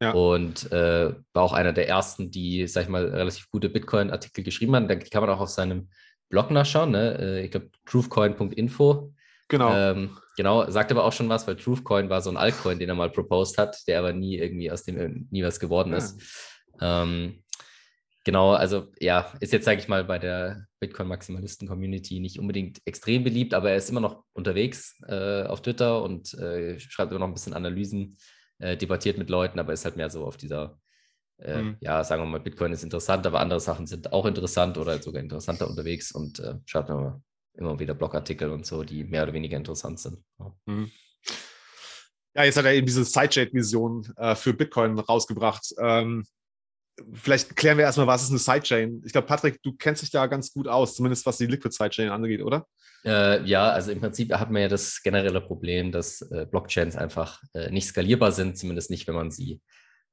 Ja. Und äh, war auch einer der ersten, die, sag ich mal, relativ gute Bitcoin-Artikel geschrieben haben. Da kann man auch auf seinem Blog nachschauen. Ne? Äh, ich glaube, truthcoin.info. Genau. Ähm, genau, sagt aber auch schon was, weil Truthcoin war so ein Altcoin, den er mal proposed hat, der aber nie irgendwie aus dem nie was geworden ist. Ja. Ähm, Genau, also ja, ist jetzt, sage ich mal, bei der Bitcoin-Maximalisten-Community nicht unbedingt extrem beliebt, aber er ist immer noch unterwegs äh, auf Twitter und äh, schreibt immer noch ein bisschen Analysen, äh, debattiert mit Leuten, aber ist halt mehr so auf dieser, mhm. ja, sagen wir mal, Bitcoin ist interessant, aber andere Sachen sind auch interessant oder sogar interessanter unterwegs und äh, schreibt immer, immer wieder Blogartikel und so, die mehr oder weniger interessant sind. Ja. Mhm. Ja, jetzt hat er eben diese Sidechain-Vision äh, für Bitcoin rausgebracht. Ähm, vielleicht klären wir erstmal, was ist eine Sidechain? Ich glaube, Patrick, du kennst dich da ganz gut aus, zumindest was die Liquid Sidechain angeht, oder? Äh, ja, also im Prinzip hat man ja das generelle Problem, dass äh, Blockchains einfach äh, nicht skalierbar sind, zumindest nicht, wenn man sie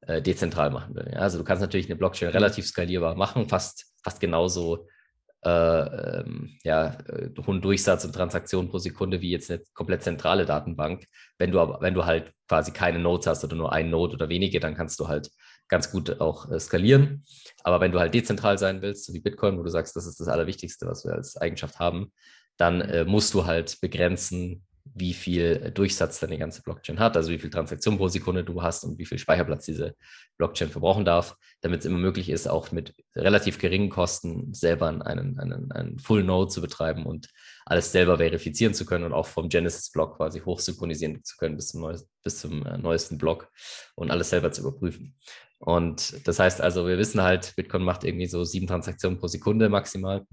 äh, dezentral machen will. Ja? Also du kannst natürlich eine Blockchain mhm. relativ skalierbar machen, fast, fast genauso äh, ähm, ja, äh, hohen Durchsatz und Transaktionen pro Sekunde wie jetzt eine komplett zentrale Datenbank. Wenn du aber, wenn du halt quasi keine Nodes hast oder nur ein Node oder wenige, dann kannst du halt ganz gut auch äh, skalieren. Aber wenn du halt dezentral sein willst, so wie Bitcoin, wo du sagst, das ist das Allerwichtigste, was wir als Eigenschaft haben, dann äh, musst du halt begrenzen, wie viel Durchsatz deine ganze Blockchain hat, also wie viel Transaktionen pro Sekunde du hast und wie viel Speicherplatz diese Blockchain verbrauchen darf, damit es immer möglich ist, auch mit relativ geringen Kosten selber einen, einen, einen Full Node zu betreiben und alles selber verifizieren zu können und auch vom Genesis-Block quasi hochsynchronisieren zu können bis zum, neues, bis zum äh, neuesten Block und alles selber zu überprüfen. Und das heißt also, wir wissen halt, Bitcoin macht irgendwie so sieben Transaktionen pro Sekunde maximal.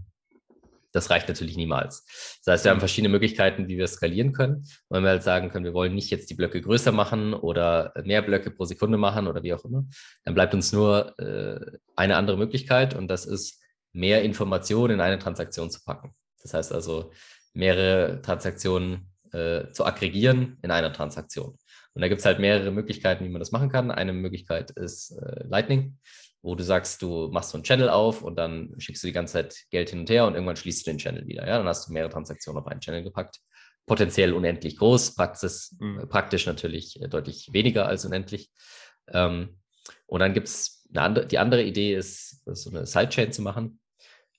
Das reicht natürlich niemals. Das heißt, wir haben verschiedene Möglichkeiten, wie wir skalieren können. Und wenn wir halt sagen können, wir wollen nicht jetzt die Blöcke größer machen oder mehr Blöcke pro Sekunde machen oder wie auch immer, dann bleibt uns nur äh, eine andere Möglichkeit und das ist, mehr Informationen in eine Transaktion zu packen. Das heißt also, mehrere Transaktionen äh, zu aggregieren in einer Transaktion. Und da gibt es halt mehrere Möglichkeiten, wie man das machen kann. Eine Möglichkeit ist äh, Lightning, wo du sagst, du machst so einen Channel auf und dann schickst du die ganze Zeit Geld hin und her und irgendwann schließt du den Channel wieder. Ja, dann hast du mehrere Transaktionen auf einen Channel gepackt. Potenziell unendlich groß, Praxis, mhm. praktisch natürlich äh, deutlich weniger als unendlich. Ähm, und dann gibt es andere, die andere Idee ist, so eine Sidechain zu machen,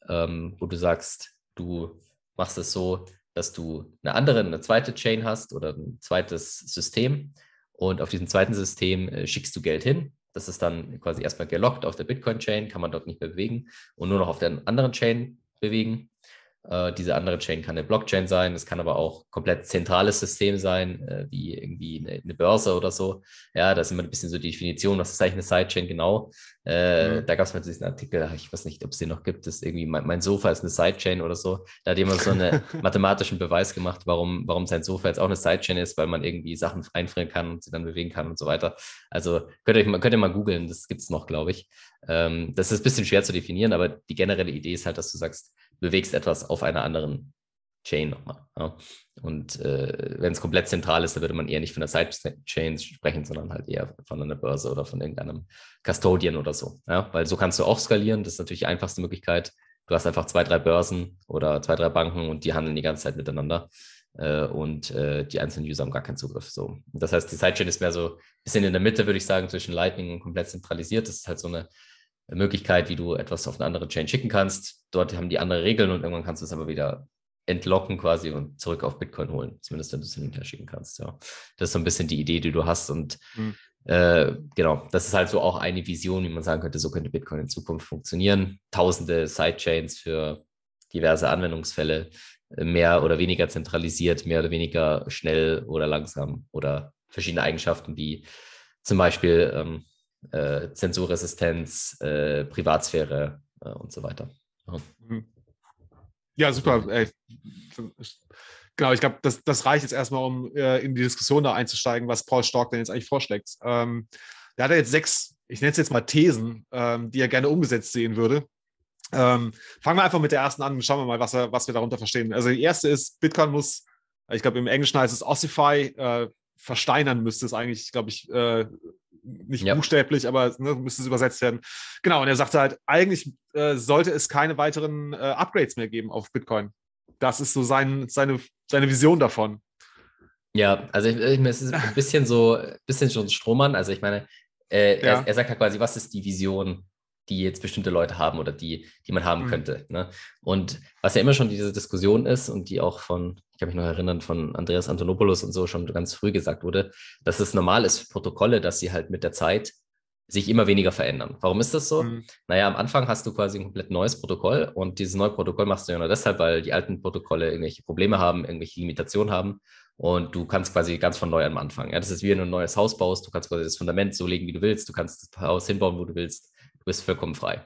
ähm, wo du sagst, du machst es so, dass du eine andere, eine zweite Chain hast oder ein zweites System und auf diesem zweiten System äh, schickst du Geld hin. Das ist dann quasi erstmal gelockt auf der Bitcoin-Chain, kann man dort nicht mehr bewegen und nur noch auf der anderen Chain bewegen. Äh, diese andere Chain kann eine Blockchain sein, es kann aber auch komplett zentrales System sein, äh, wie irgendwie eine, eine, Börse oder so. Ja, da ist immer ein bisschen so die Definition, was ist eigentlich eine Sidechain genau. Äh, mhm. Da gab es mal diesen Artikel, ich weiß nicht, ob es den noch gibt, ist irgendwie, mein, mein, Sofa ist eine Sidechain oder so. Da hat jemand so einen (laughs) mathematischen Beweis gemacht, warum, warum sein Sofa jetzt auch eine Sidechain ist, weil man irgendwie Sachen einfrieren kann und sie dann bewegen kann und so weiter. Also könnt ihr, könnt ihr mal googeln, das gibt es noch, glaube ich. Ähm, das ist ein bisschen schwer zu definieren, aber die generelle Idee ist halt, dass du sagst, bewegst etwas auf einer anderen Chain nochmal. Ja. Und äh, wenn es komplett zentral ist, dann würde man eher nicht von der Sidechain sprechen, sondern halt eher von einer Börse oder von irgendeinem Custodian oder so. Ja. Weil so kannst du auch skalieren. Das ist natürlich die einfachste Möglichkeit. Du hast einfach zwei, drei Börsen oder zwei, drei Banken und die handeln die ganze Zeit miteinander. Äh, und äh, die einzelnen User haben gar keinen Zugriff. So. Das heißt, die Sidechain ist mehr so ein bisschen in der Mitte, würde ich sagen, zwischen Lightning und komplett zentralisiert. Das ist halt so eine Möglichkeit, wie du etwas auf eine andere Chain schicken kannst. Dort haben die andere Regeln und irgendwann kannst du es aber wieder entlocken quasi und zurück auf Bitcoin holen. Zumindest wenn du es hin und her schicken kannst. Ja. Das ist so ein bisschen die Idee, die du hast. Und mhm. äh, genau, das ist halt so auch eine Vision, wie man sagen könnte, so könnte Bitcoin in Zukunft funktionieren. Tausende Sidechains für diverse Anwendungsfälle, mehr oder weniger zentralisiert, mehr oder weniger schnell oder langsam oder verschiedene Eigenschaften, wie zum Beispiel ähm, äh, Zensurresistenz, äh, Privatsphäre äh, und so weiter. Ja, ja super. Ey. Genau, ich glaube, das, das reicht jetzt erstmal, um äh, in die Diskussion da einzusteigen, was Paul Stork denn jetzt eigentlich vorschlägt. Ähm, der hat ja jetzt sechs, ich nenne es jetzt mal Thesen, ähm, die er gerne umgesetzt sehen würde. Ähm, fangen wir einfach mit der ersten an und schauen wir mal, was, er, was wir darunter verstehen. Also die erste ist, Bitcoin muss, ich glaube im Englischen heißt es Ossify, äh, versteinern müsste es eigentlich, glaube ich, äh, nicht ja. buchstäblich, aber ne, müsste es übersetzt werden. Genau, und er sagte halt, eigentlich äh, sollte es keine weiteren äh, Upgrades mehr geben auf Bitcoin. Das ist so sein, seine, seine Vision davon. Ja, also ich, ich, es ist ein bisschen so, ein bisschen schon Strohmann. Also ich meine, äh, ja. er, er, sagt ja quasi, was ist die Vision die jetzt bestimmte Leute haben oder die, die man haben mhm. könnte. Ne? Und was ja immer schon diese Diskussion ist und die auch von, ich kann mich noch erinnern, von Andreas Antonopoulos und so schon ganz früh gesagt wurde, dass es normal ist für Protokolle, dass sie halt mit der Zeit sich immer weniger verändern. Warum ist das so? Mhm. Naja, am Anfang hast du quasi ein komplett neues Protokoll und dieses neue Protokoll machst du ja nur deshalb, weil die alten Protokolle irgendwelche Probleme haben, irgendwelche Limitationen haben und du kannst quasi ganz von neu anfangen. Ja, das ist wie wenn du ein neues Haus baust, du kannst quasi das Fundament so legen, wie du willst, du kannst das Haus hinbauen, wo du willst du bist vollkommen frei.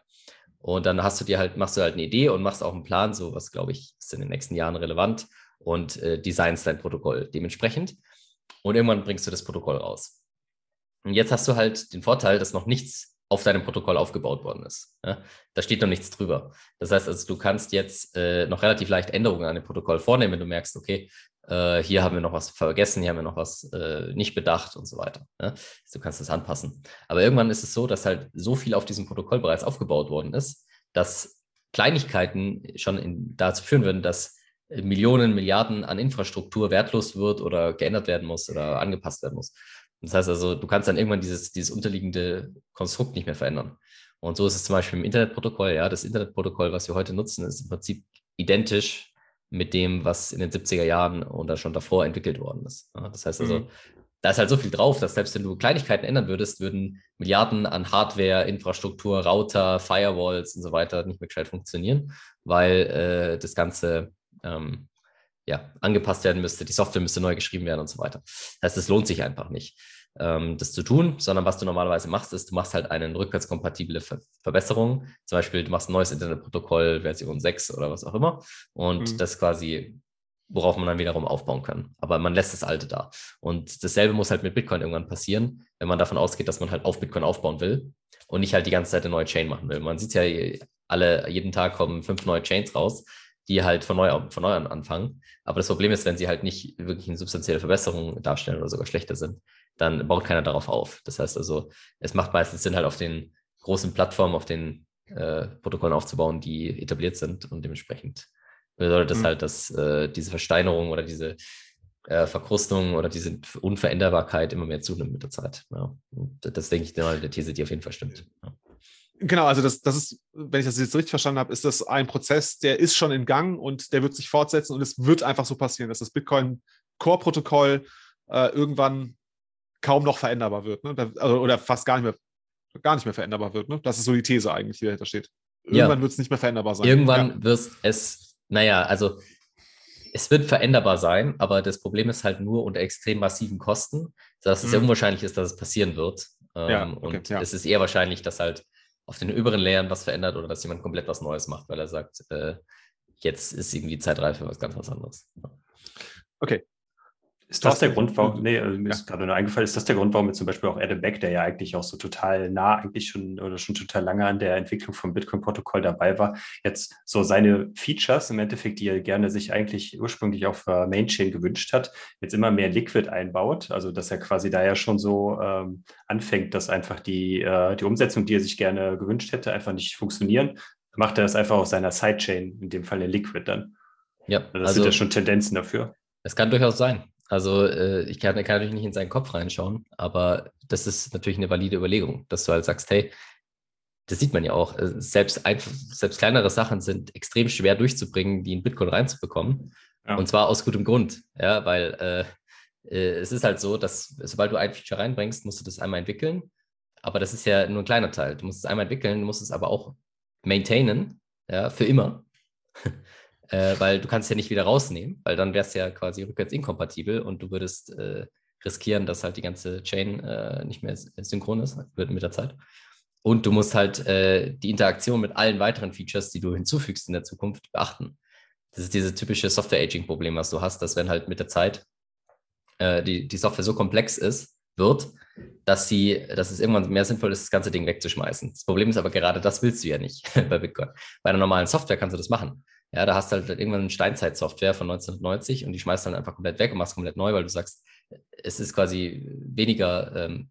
Und dann hast du dir halt, machst du halt eine Idee und machst auch einen Plan, so was, glaube ich, ist in den nächsten Jahren relevant und äh, designst dein Protokoll dementsprechend. Und irgendwann bringst du das Protokoll raus. Und jetzt hast du halt den Vorteil, dass noch nichts auf deinem Protokoll aufgebaut worden ist. Ja? Da steht noch nichts drüber. Das heißt also, du kannst jetzt äh, noch relativ leicht Änderungen an dem Protokoll vornehmen, wenn du merkst, okay, äh, hier haben wir noch was vergessen, hier haben wir noch was äh, nicht bedacht und so weiter. Ne? Du kannst das anpassen. Aber irgendwann ist es so, dass halt so viel auf diesem Protokoll bereits aufgebaut worden ist, dass Kleinigkeiten schon in, dazu führen würden, dass Millionen, Milliarden an Infrastruktur wertlos wird oder geändert werden muss oder angepasst werden muss. Das heißt also, du kannst dann irgendwann dieses, dieses unterliegende Konstrukt nicht mehr verändern. Und so ist es zum Beispiel im Internetprotokoll. Ja, das Internetprotokoll, was wir heute nutzen, ist im Prinzip identisch mit dem, was in den 70er Jahren oder schon davor entwickelt worden ist. Das heißt also, mhm. da ist halt so viel drauf, dass selbst wenn du Kleinigkeiten ändern würdest, würden Milliarden an Hardware, Infrastruktur, Router, Firewalls und so weiter nicht mehr gescheit funktionieren, weil äh, das Ganze ähm, ja, angepasst werden müsste, die Software müsste neu geschrieben werden und so weiter. Das heißt, es lohnt sich einfach nicht ähm, das zu tun, sondern was du normalerweise machst, ist, du machst halt eine rückwärtskompatible Ver Verbesserung. Zum Beispiel, du machst ein neues Internetprotokoll, Version 6 oder was auch immer. Und mhm. das quasi, worauf man dann wiederum aufbauen kann. Aber man lässt das alte da. Und dasselbe muss halt mit Bitcoin irgendwann passieren, wenn man davon ausgeht, dass man halt auf Bitcoin aufbauen will und nicht halt die ganze Zeit eine neue Chain machen will. Man sieht ja alle, jeden Tag kommen fünf neue Chains raus die halt von neu, von neu an anfangen. Aber das Problem ist, wenn sie halt nicht wirklich eine substanzielle Verbesserung darstellen oder sogar schlechter sind, dann baut keiner darauf auf. Das heißt also, es macht meistens Sinn, halt auf den großen Plattformen, auf den äh, Protokollen aufzubauen, die etabliert sind und dementsprechend bedeutet das mhm. halt, dass äh, diese Versteinerung oder diese äh, Verkrustung oder diese Unveränderbarkeit immer mehr zunimmt mit der Zeit. Ja. Das, denke ich mal der These, die auf jeden Fall stimmt. Ja. Genau, also das, das ist, wenn ich das jetzt richtig verstanden habe, ist das ein Prozess, der ist schon in Gang und der wird sich fortsetzen und es wird einfach so passieren, dass das Bitcoin Core-Protokoll äh, irgendwann kaum noch veränderbar wird, ne? also, oder fast gar nicht mehr, gar nicht mehr veränderbar wird. Ne? Das ist so die These eigentlich, die dahinter steht. Irgendwann ja. wird es nicht mehr veränderbar sein. Irgendwann ja. wird es, naja, also es wird veränderbar sein, aber das Problem ist halt nur unter extrem massiven Kosten, dass es mhm. sehr unwahrscheinlich ist, dass es passieren wird. Ähm, ja, okay, und es ist eher wahrscheinlich, dass halt auf den oberen Layern was verändert oder dass jemand komplett was Neues macht, weil er sagt, äh, jetzt ist irgendwie Zeitreif für was ganz was anderes. Okay, ist das, das der Grund, warum, nee, also mir ja. ist gerade nur eingefallen, ist das der Grund, warum jetzt zum Beispiel auch Adam Beck, der ja eigentlich auch so total nah eigentlich schon oder schon total lange an der Entwicklung vom Bitcoin-Protokoll dabei war, jetzt so seine Features im Endeffekt, die er gerne sich eigentlich ursprünglich auf uh, Mainchain gewünscht hat, jetzt immer mehr Liquid einbaut, also dass er quasi da ja schon so ähm, anfängt, dass einfach die, äh, die Umsetzung, die er sich gerne gewünscht hätte, einfach nicht funktionieren, macht er das einfach auf seiner Sidechain, in dem Fall in Liquid dann. Ja, das also, sind ja schon Tendenzen dafür. Es kann durchaus sein. Also äh, ich kann, kann, natürlich nicht in seinen Kopf reinschauen, aber das ist natürlich eine valide Überlegung, dass du halt sagst, hey, das sieht man ja auch, äh, selbst, einfach, selbst kleinere Sachen sind extrem schwer durchzubringen, die in Bitcoin reinzubekommen. Ja. Und zwar aus gutem Grund, ja, weil äh, äh, es ist halt so, dass sobald du ein Feature reinbringst, musst du das einmal entwickeln. Aber das ist ja nur ein kleiner Teil. Du musst es einmal entwickeln, du musst es aber auch maintainen, ja, für immer äh, weil du kannst ja nicht wieder rausnehmen, weil dann wärst du ja quasi rückwärts inkompatibel und du würdest äh, riskieren, dass halt die ganze Chain äh, nicht mehr synchron ist wird mit der Zeit. Und du musst halt äh, die Interaktion mit allen weiteren Features, die du hinzufügst in der Zukunft, beachten. Das ist dieses typische Software-Aging-Problem, was du hast, dass wenn halt mit der Zeit äh, die, die Software so komplex ist, wird, dass sie, dass es irgendwann mehr sinnvoll ist, das ganze Ding wegzuschmeißen. Das Problem ist aber gerade, das willst du ja nicht (laughs) bei Bitcoin. Bei einer normalen Software kannst du das machen. Ja, da hast du halt irgendwann eine Steinzeit-Software von 1990 und die schmeißt dann einfach komplett weg und machst komplett neu, weil du sagst, es ist quasi weniger ähm,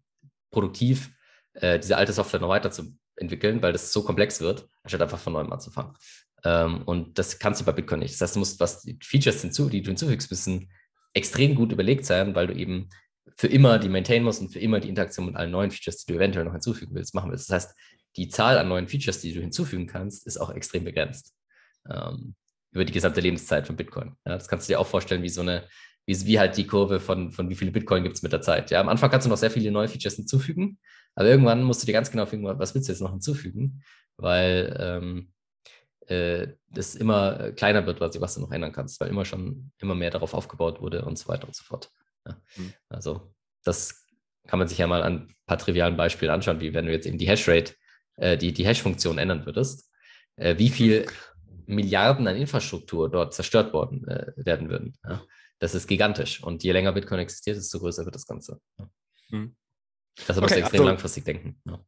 produktiv, äh, diese alte Software noch weiterzuentwickeln, weil das so komplex wird, anstatt einfach von neuem anzufangen. Ähm, und das kannst du bei Bitcoin nicht. Das heißt, du musst, was die Features hinzu, die du hinzufügst, müssen extrem gut überlegt sein, weil du eben für immer die maintain musst und für immer die Interaktion mit allen neuen Features, die du eventuell noch hinzufügen willst, machen willst. Das heißt, die Zahl an neuen Features, die du hinzufügen kannst, ist auch extrem begrenzt. Ähm, über die gesamte Lebenszeit von Bitcoin. Ja, das kannst du dir auch vorstellen, wie so eine, wie, wie halt die Kurve von, von wie viele Bitcoin gibt es mit der Zeit. Ja, am Anfang kannst du noch sehr viele neue Features hinzufügen, aber irgendwann musst du dir ganz genau finden, was willst du jetzt noch hinzufügen, weil ähm, äh, das immer kleiner wird, was, was du noch ändern kannst, weil immer schon immer mehr darauf aufgebaut wurde und so weiter und so fort. Ja. Mhm. Also das kann man sich ja mal an ein paar trivialen Beispielen anschauen, wie wenn du jetzt eben die Hashrate, äh, die, die Hash-Funktion ändern würdest, äh, wie viel Milliarden an Infrastruktur dort zerstört worden äh, werden würden. Ja. Das ist gigantisch. Und je länger Bitcoin existiert, desto größer wird das Ganze. Ja. Mhm. Das muss okay, extrem also, langfristig denken. Ja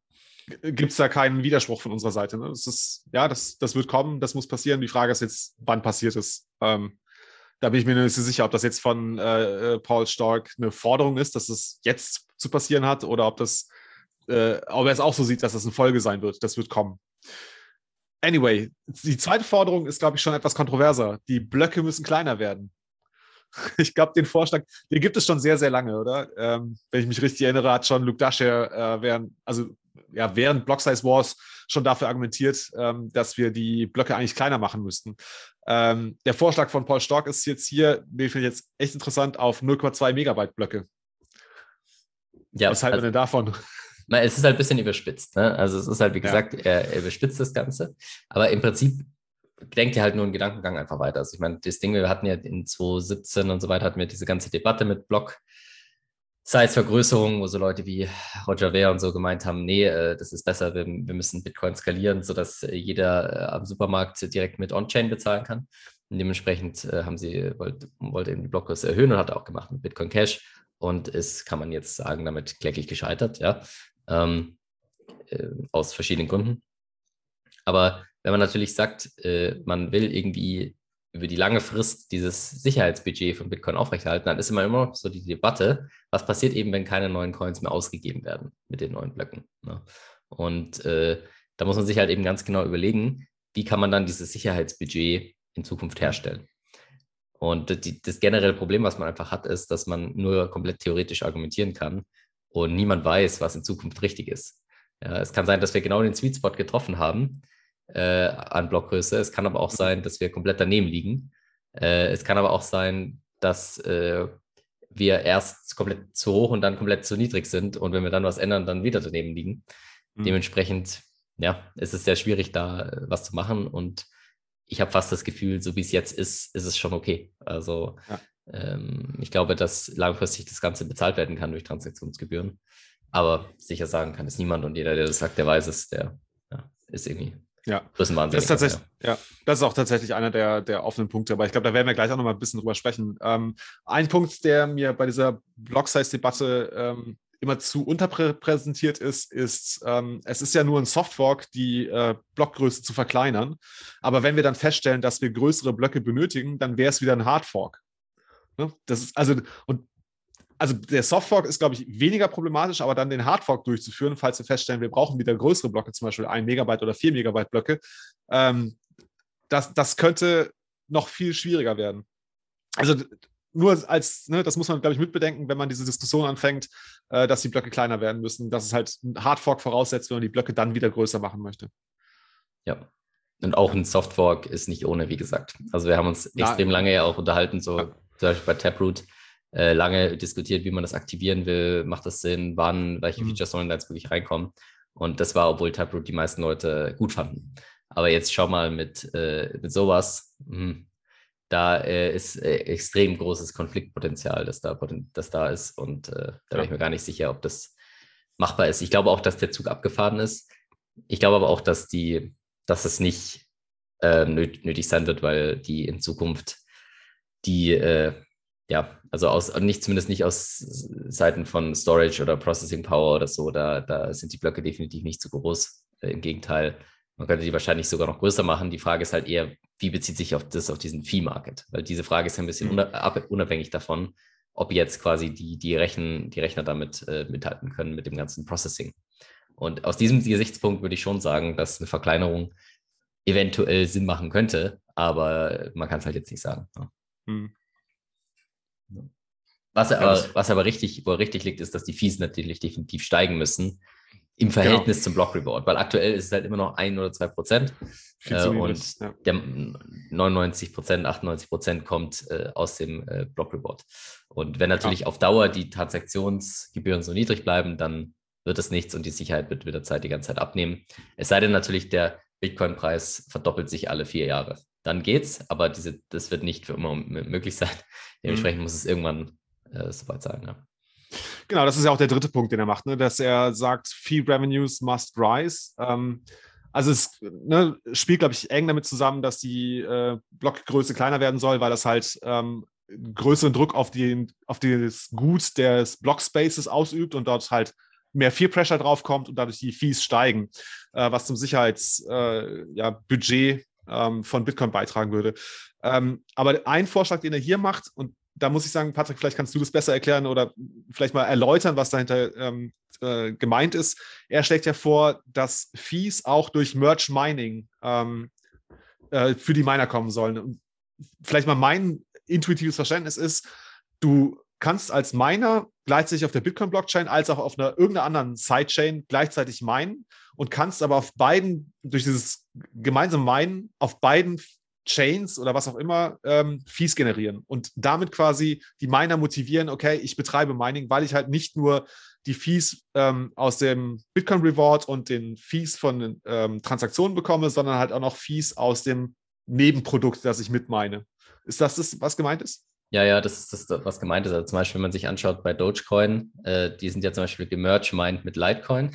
gibt es da keinen Widerspruch von unserer Seite. Ne? Das ist, ja, das, das wird kommen, das muss passieren. Die Frage ist jetzt, wann passiert es. Ähm, da bin ich mir nicht so sicher, ob das jetzt von äh, äh, Paul Stork eine Forderung ist, dass es jetzt zu passieren hat oder ob das, äh, ob er es auch so sieht, dass das eine Folge sein wird. Das wird kommen. Anyway, die zweite Forderung ist, glaube ich, schon etwas kontroverser. Die Blöcke müssen kleiner werden. (laughs) Ich glaube, den Vorschlag, den gibt es schon sehr, sehr lange, oder? Ähm, wenn ich mich richtig erinnere, hat schon Luke Dasher äh, während, also ja, während Block Size Wars schon dafür argumentiert, ähm, dass wir die Blöcke eigentlich kleiner machen müssten. Ähm, der Vorschlag von Paul Stork ist jetzt hier, den finde ich jetzt echt interessant, auf 0,2 Megabyte Blöcke. Ja, Was halten also, wir denn davon? Na, es ist halt ein bisschen überspitzt. Ne? Also es ist halt, wie gesagt, ja. er, er überspitzt das Ganze. Aber im Prinzip denkt ihr halt nur einen Gedankengang einfach weiter. Also ich meine, das Ding, wir hatten ja in 2017 und so weiter, hatten wir diese ganze Debatte mit Block Size-Vergrößerung, wo so Leute wie Roger Ver und so gemeint haben, nee, äh, das ist besser, wir, wir müssen Bitcoin skalieren, sodass äh, jeder äh, am Supermarkt direkt mit On-Chain bezahlen kann. Und dementsprechend haben sie, wollte, wollte eben die Blockgröße erhöhen und hat auch gemacht mit Bitcoin Cash. Und ist, kann man jetzt sagen, damit kläglich gescheitert, ja. Ähm, äh, aus verschiedenen Gründen. Aber wenn man natürlich sagt, äh, man will irgendwie über die lange Frist dieses Sicherheitsbudget von Bitcoin aufrechterhalten, dann ist immer immer so die Debatte, was passiert eben, wenn keine neuen Coins mehr ausgegeben werden mit den neuen Blöcken. Ne? Und äh, da muss man sich halt eben ganz genau überlegen, wie kann man dann dieses Sicherheitsbudget in Zukunft herstellen. Und die, das generelle Problem, was man einfach hat, ist, dass man nur komplett theoretisch argumentieren kann und niemand weiß, was in Zukunft richtig ist. Ja, es kann sein, dass wir genau den Sweet Spot getroffen haben, äh, an Blockgröße. Es kann aber auch sein, dass wir komplett daneben liegen. Äh, es kann aber auch sein, dass äh, wir erst komplett zu hoch und dann komplett zu niedrig sind und wenn wir dann was ändern, dann wieder daneben liegen. Mhm. Dementsprechend, ja, ist es sehr schwierig, da äh, was zu machen und ich habe fast das Gefühl, so wie es jetzt ist, ist es schon okay. Also ja. Ähm, ich glaube, dass langfristig das Ganze bezahlt werden kann durch Transaktionsgebühren. Aber sicher sagen kann es niemand und jeder, der das sagt, der weiß es, der ja, ist irgendwie ja, das ist, das ist tatsächlich, ja. ja. das ist auch tatsächlich einer der, der offenen Punkte, aber ich glaube, da werden wir gleich auch noch mal ein bisschen drüber sprechen. Ähm, ein Punkt, der mir bei dieser Block-Size-Debatte ähm, immer zu unterpräsentiert ist, ist, ähm, es ist ja nur ein Softfork, die äh, Blockgröße zu verkleinern. Aber wenn wir dann feststellen, dass wir größere Blöcke benötigen, dann wäre es wieder ein Hardfork. Ne? Das ist also, und also der Softfork ist, glaube ich, weniger problematisch, aber dann den Hardfork durchzuführen, falls wir feststellen, wir brauchen wieder größere Blöcke, zum Beispiel ein Megabyte oder vier Megabyte Blöcke, ähm, das, das könnte noch viel schwieriger werden. Also nur als, ne, das muss man, glaube ich, mitbedenken, wenn man diese Diskussion anfängt, äh, dass die Blöcke kleiner werden müssen, dass es halt ein Hardfork voraussetzt, wenn man die Blöcke dann wieder größer machen möchte. Ja. Und auch ein Softfork ist nicht ohne, wie gesagt. Also wir haben uns Na, extrem lange ja auch unterhalten, so ja. Zum Beispiel bei Taproot äh, lange diskutiert, wie man das aktivieren will, macht das Sinn, wann, welche mhm. Features sollen da jetzt wirklich reinkommen. Und das war, obwohl Taproot die meisten Leute gut fanden. Aber jetzt schau mal mit, äh, mit sowas, mh, da äh, ist äh, extrem großes Konfliktpotenzial, das da, das da ist. Und äh, da bin ich mir gar nicht sicher, ob das machbar ist. Ich glaube auch, dass der Zug abgefahren ist. Ich glaube aber auch, dass die, dass es nicht äh, nötig sein wird, weil die in Zukunft die, äh, ja, also aus, nicht zumindest nicht aus Seiten von Storage oder Processing Power oder so, da, da sind die Blöcke definitiv nicht zu groß. Äh, Im Gegenteil, man könnte die wahrscheinlich sogar noch größer machen. Die Frage ist halt eher, wie bezieht sich auf das, auf diesen Fee-Market? Weil diese Frage ist ja ein bisschen mhm. unabhängig davon, ob jetzt quasi die, die, Rechen, die Rechner damit äh, mithalten können mit dem ganzen Processing. Und aus diesem Gesichtspunkt würde ich schon sagen, dass eine Verkleinerung eventuell Sinn machen könnte, aber man kann es halt jetzt nicht sagen. Ja. Hm. Was, aber, was aber richtig, wo richtig liegt, ist, dass die Fees natürlich definitiv steigen müssen im genau. Verhältnis genau. zum Block Reward, weil aktuell ist es halt immer noch ein oder zwei Prozent äh, und ja. der 99 Prozent, 98 Prozent kommt äh, aus dem äh, Block Reward. Und wenn natürlich ja. auf Dauer die Transaktionsgebühren so niedrig bleiben, dann wird es nichts und die Sicherheit wird mit der Zeit die ganze Zeit abnehmen. Es sei denn natürlich, der Bitcoin-Preis verdoppelt sich alle vier Jahre. Dann geht's, aber diese, das wird nicht für immer möglich sein. (laughs) Dementsprechend mhm. muss es irgendwann äh, soweit sein. Ja. Genau, das ist ja auch der dritte Punkt, den er macht, ne? dass er sagt, Fee Revenues must rise. Ähm, also es ne, spielt, glaube ich, eng damit zusammen, dass die äh, Blockgröße kleiner werden soll, weil das halt ähm, größeren Druck auf, die, auf das Gut des Blockspaces ausübt und dort halt mehr Fear Pressure draufkommt und dadurch die Fees steigen, äh, was zum Sicherheitsbudget äh, ja, ähm, von Bitcoin beitragen würde. Ähm, aber ein Vorschlag, den er hier macht, und da muss ich sagen, Patrick, vielleicht kannst du das besser erklären oder vielleicht mal erläutern, was dahinter ähm, äh, gemeint ist. Er schlägt ja vor, dass Fees auch durch Merge Mining ähm, äh, für die Miner kommen sollen. Und vielleicht mal mein intuitives Verständnis ist, du kannst als Miner gleichzeitig auf der Bitcoin-Blockchain als auch auf einer irgendeiner anderen Sidechain gleichzeitig meinen und kannst aber auf beiden, durch dieses gemeinsame Meinen, auf beiden Chains oder was auch immer ähm, Fees generieren und damit quasi die Miner motivieren, okay, ich betreibe Mining, weil ich halt nicht nur die Fees ähm, aus dem Bitcoin Reward und den Fees von ähm, Transaktionen bekomme, sondern halt auch noch Fees aus dem Nebenprodukt, das ich mitmeine. Ist das das, was gemeint ist? Ja, ja, das ist das, was gemeint ist. Also zum Beispiel, wenn man sich anschaut bei Dogecoin, äh, die sind ja zum Beispiel gemerged meint mit Litecoin.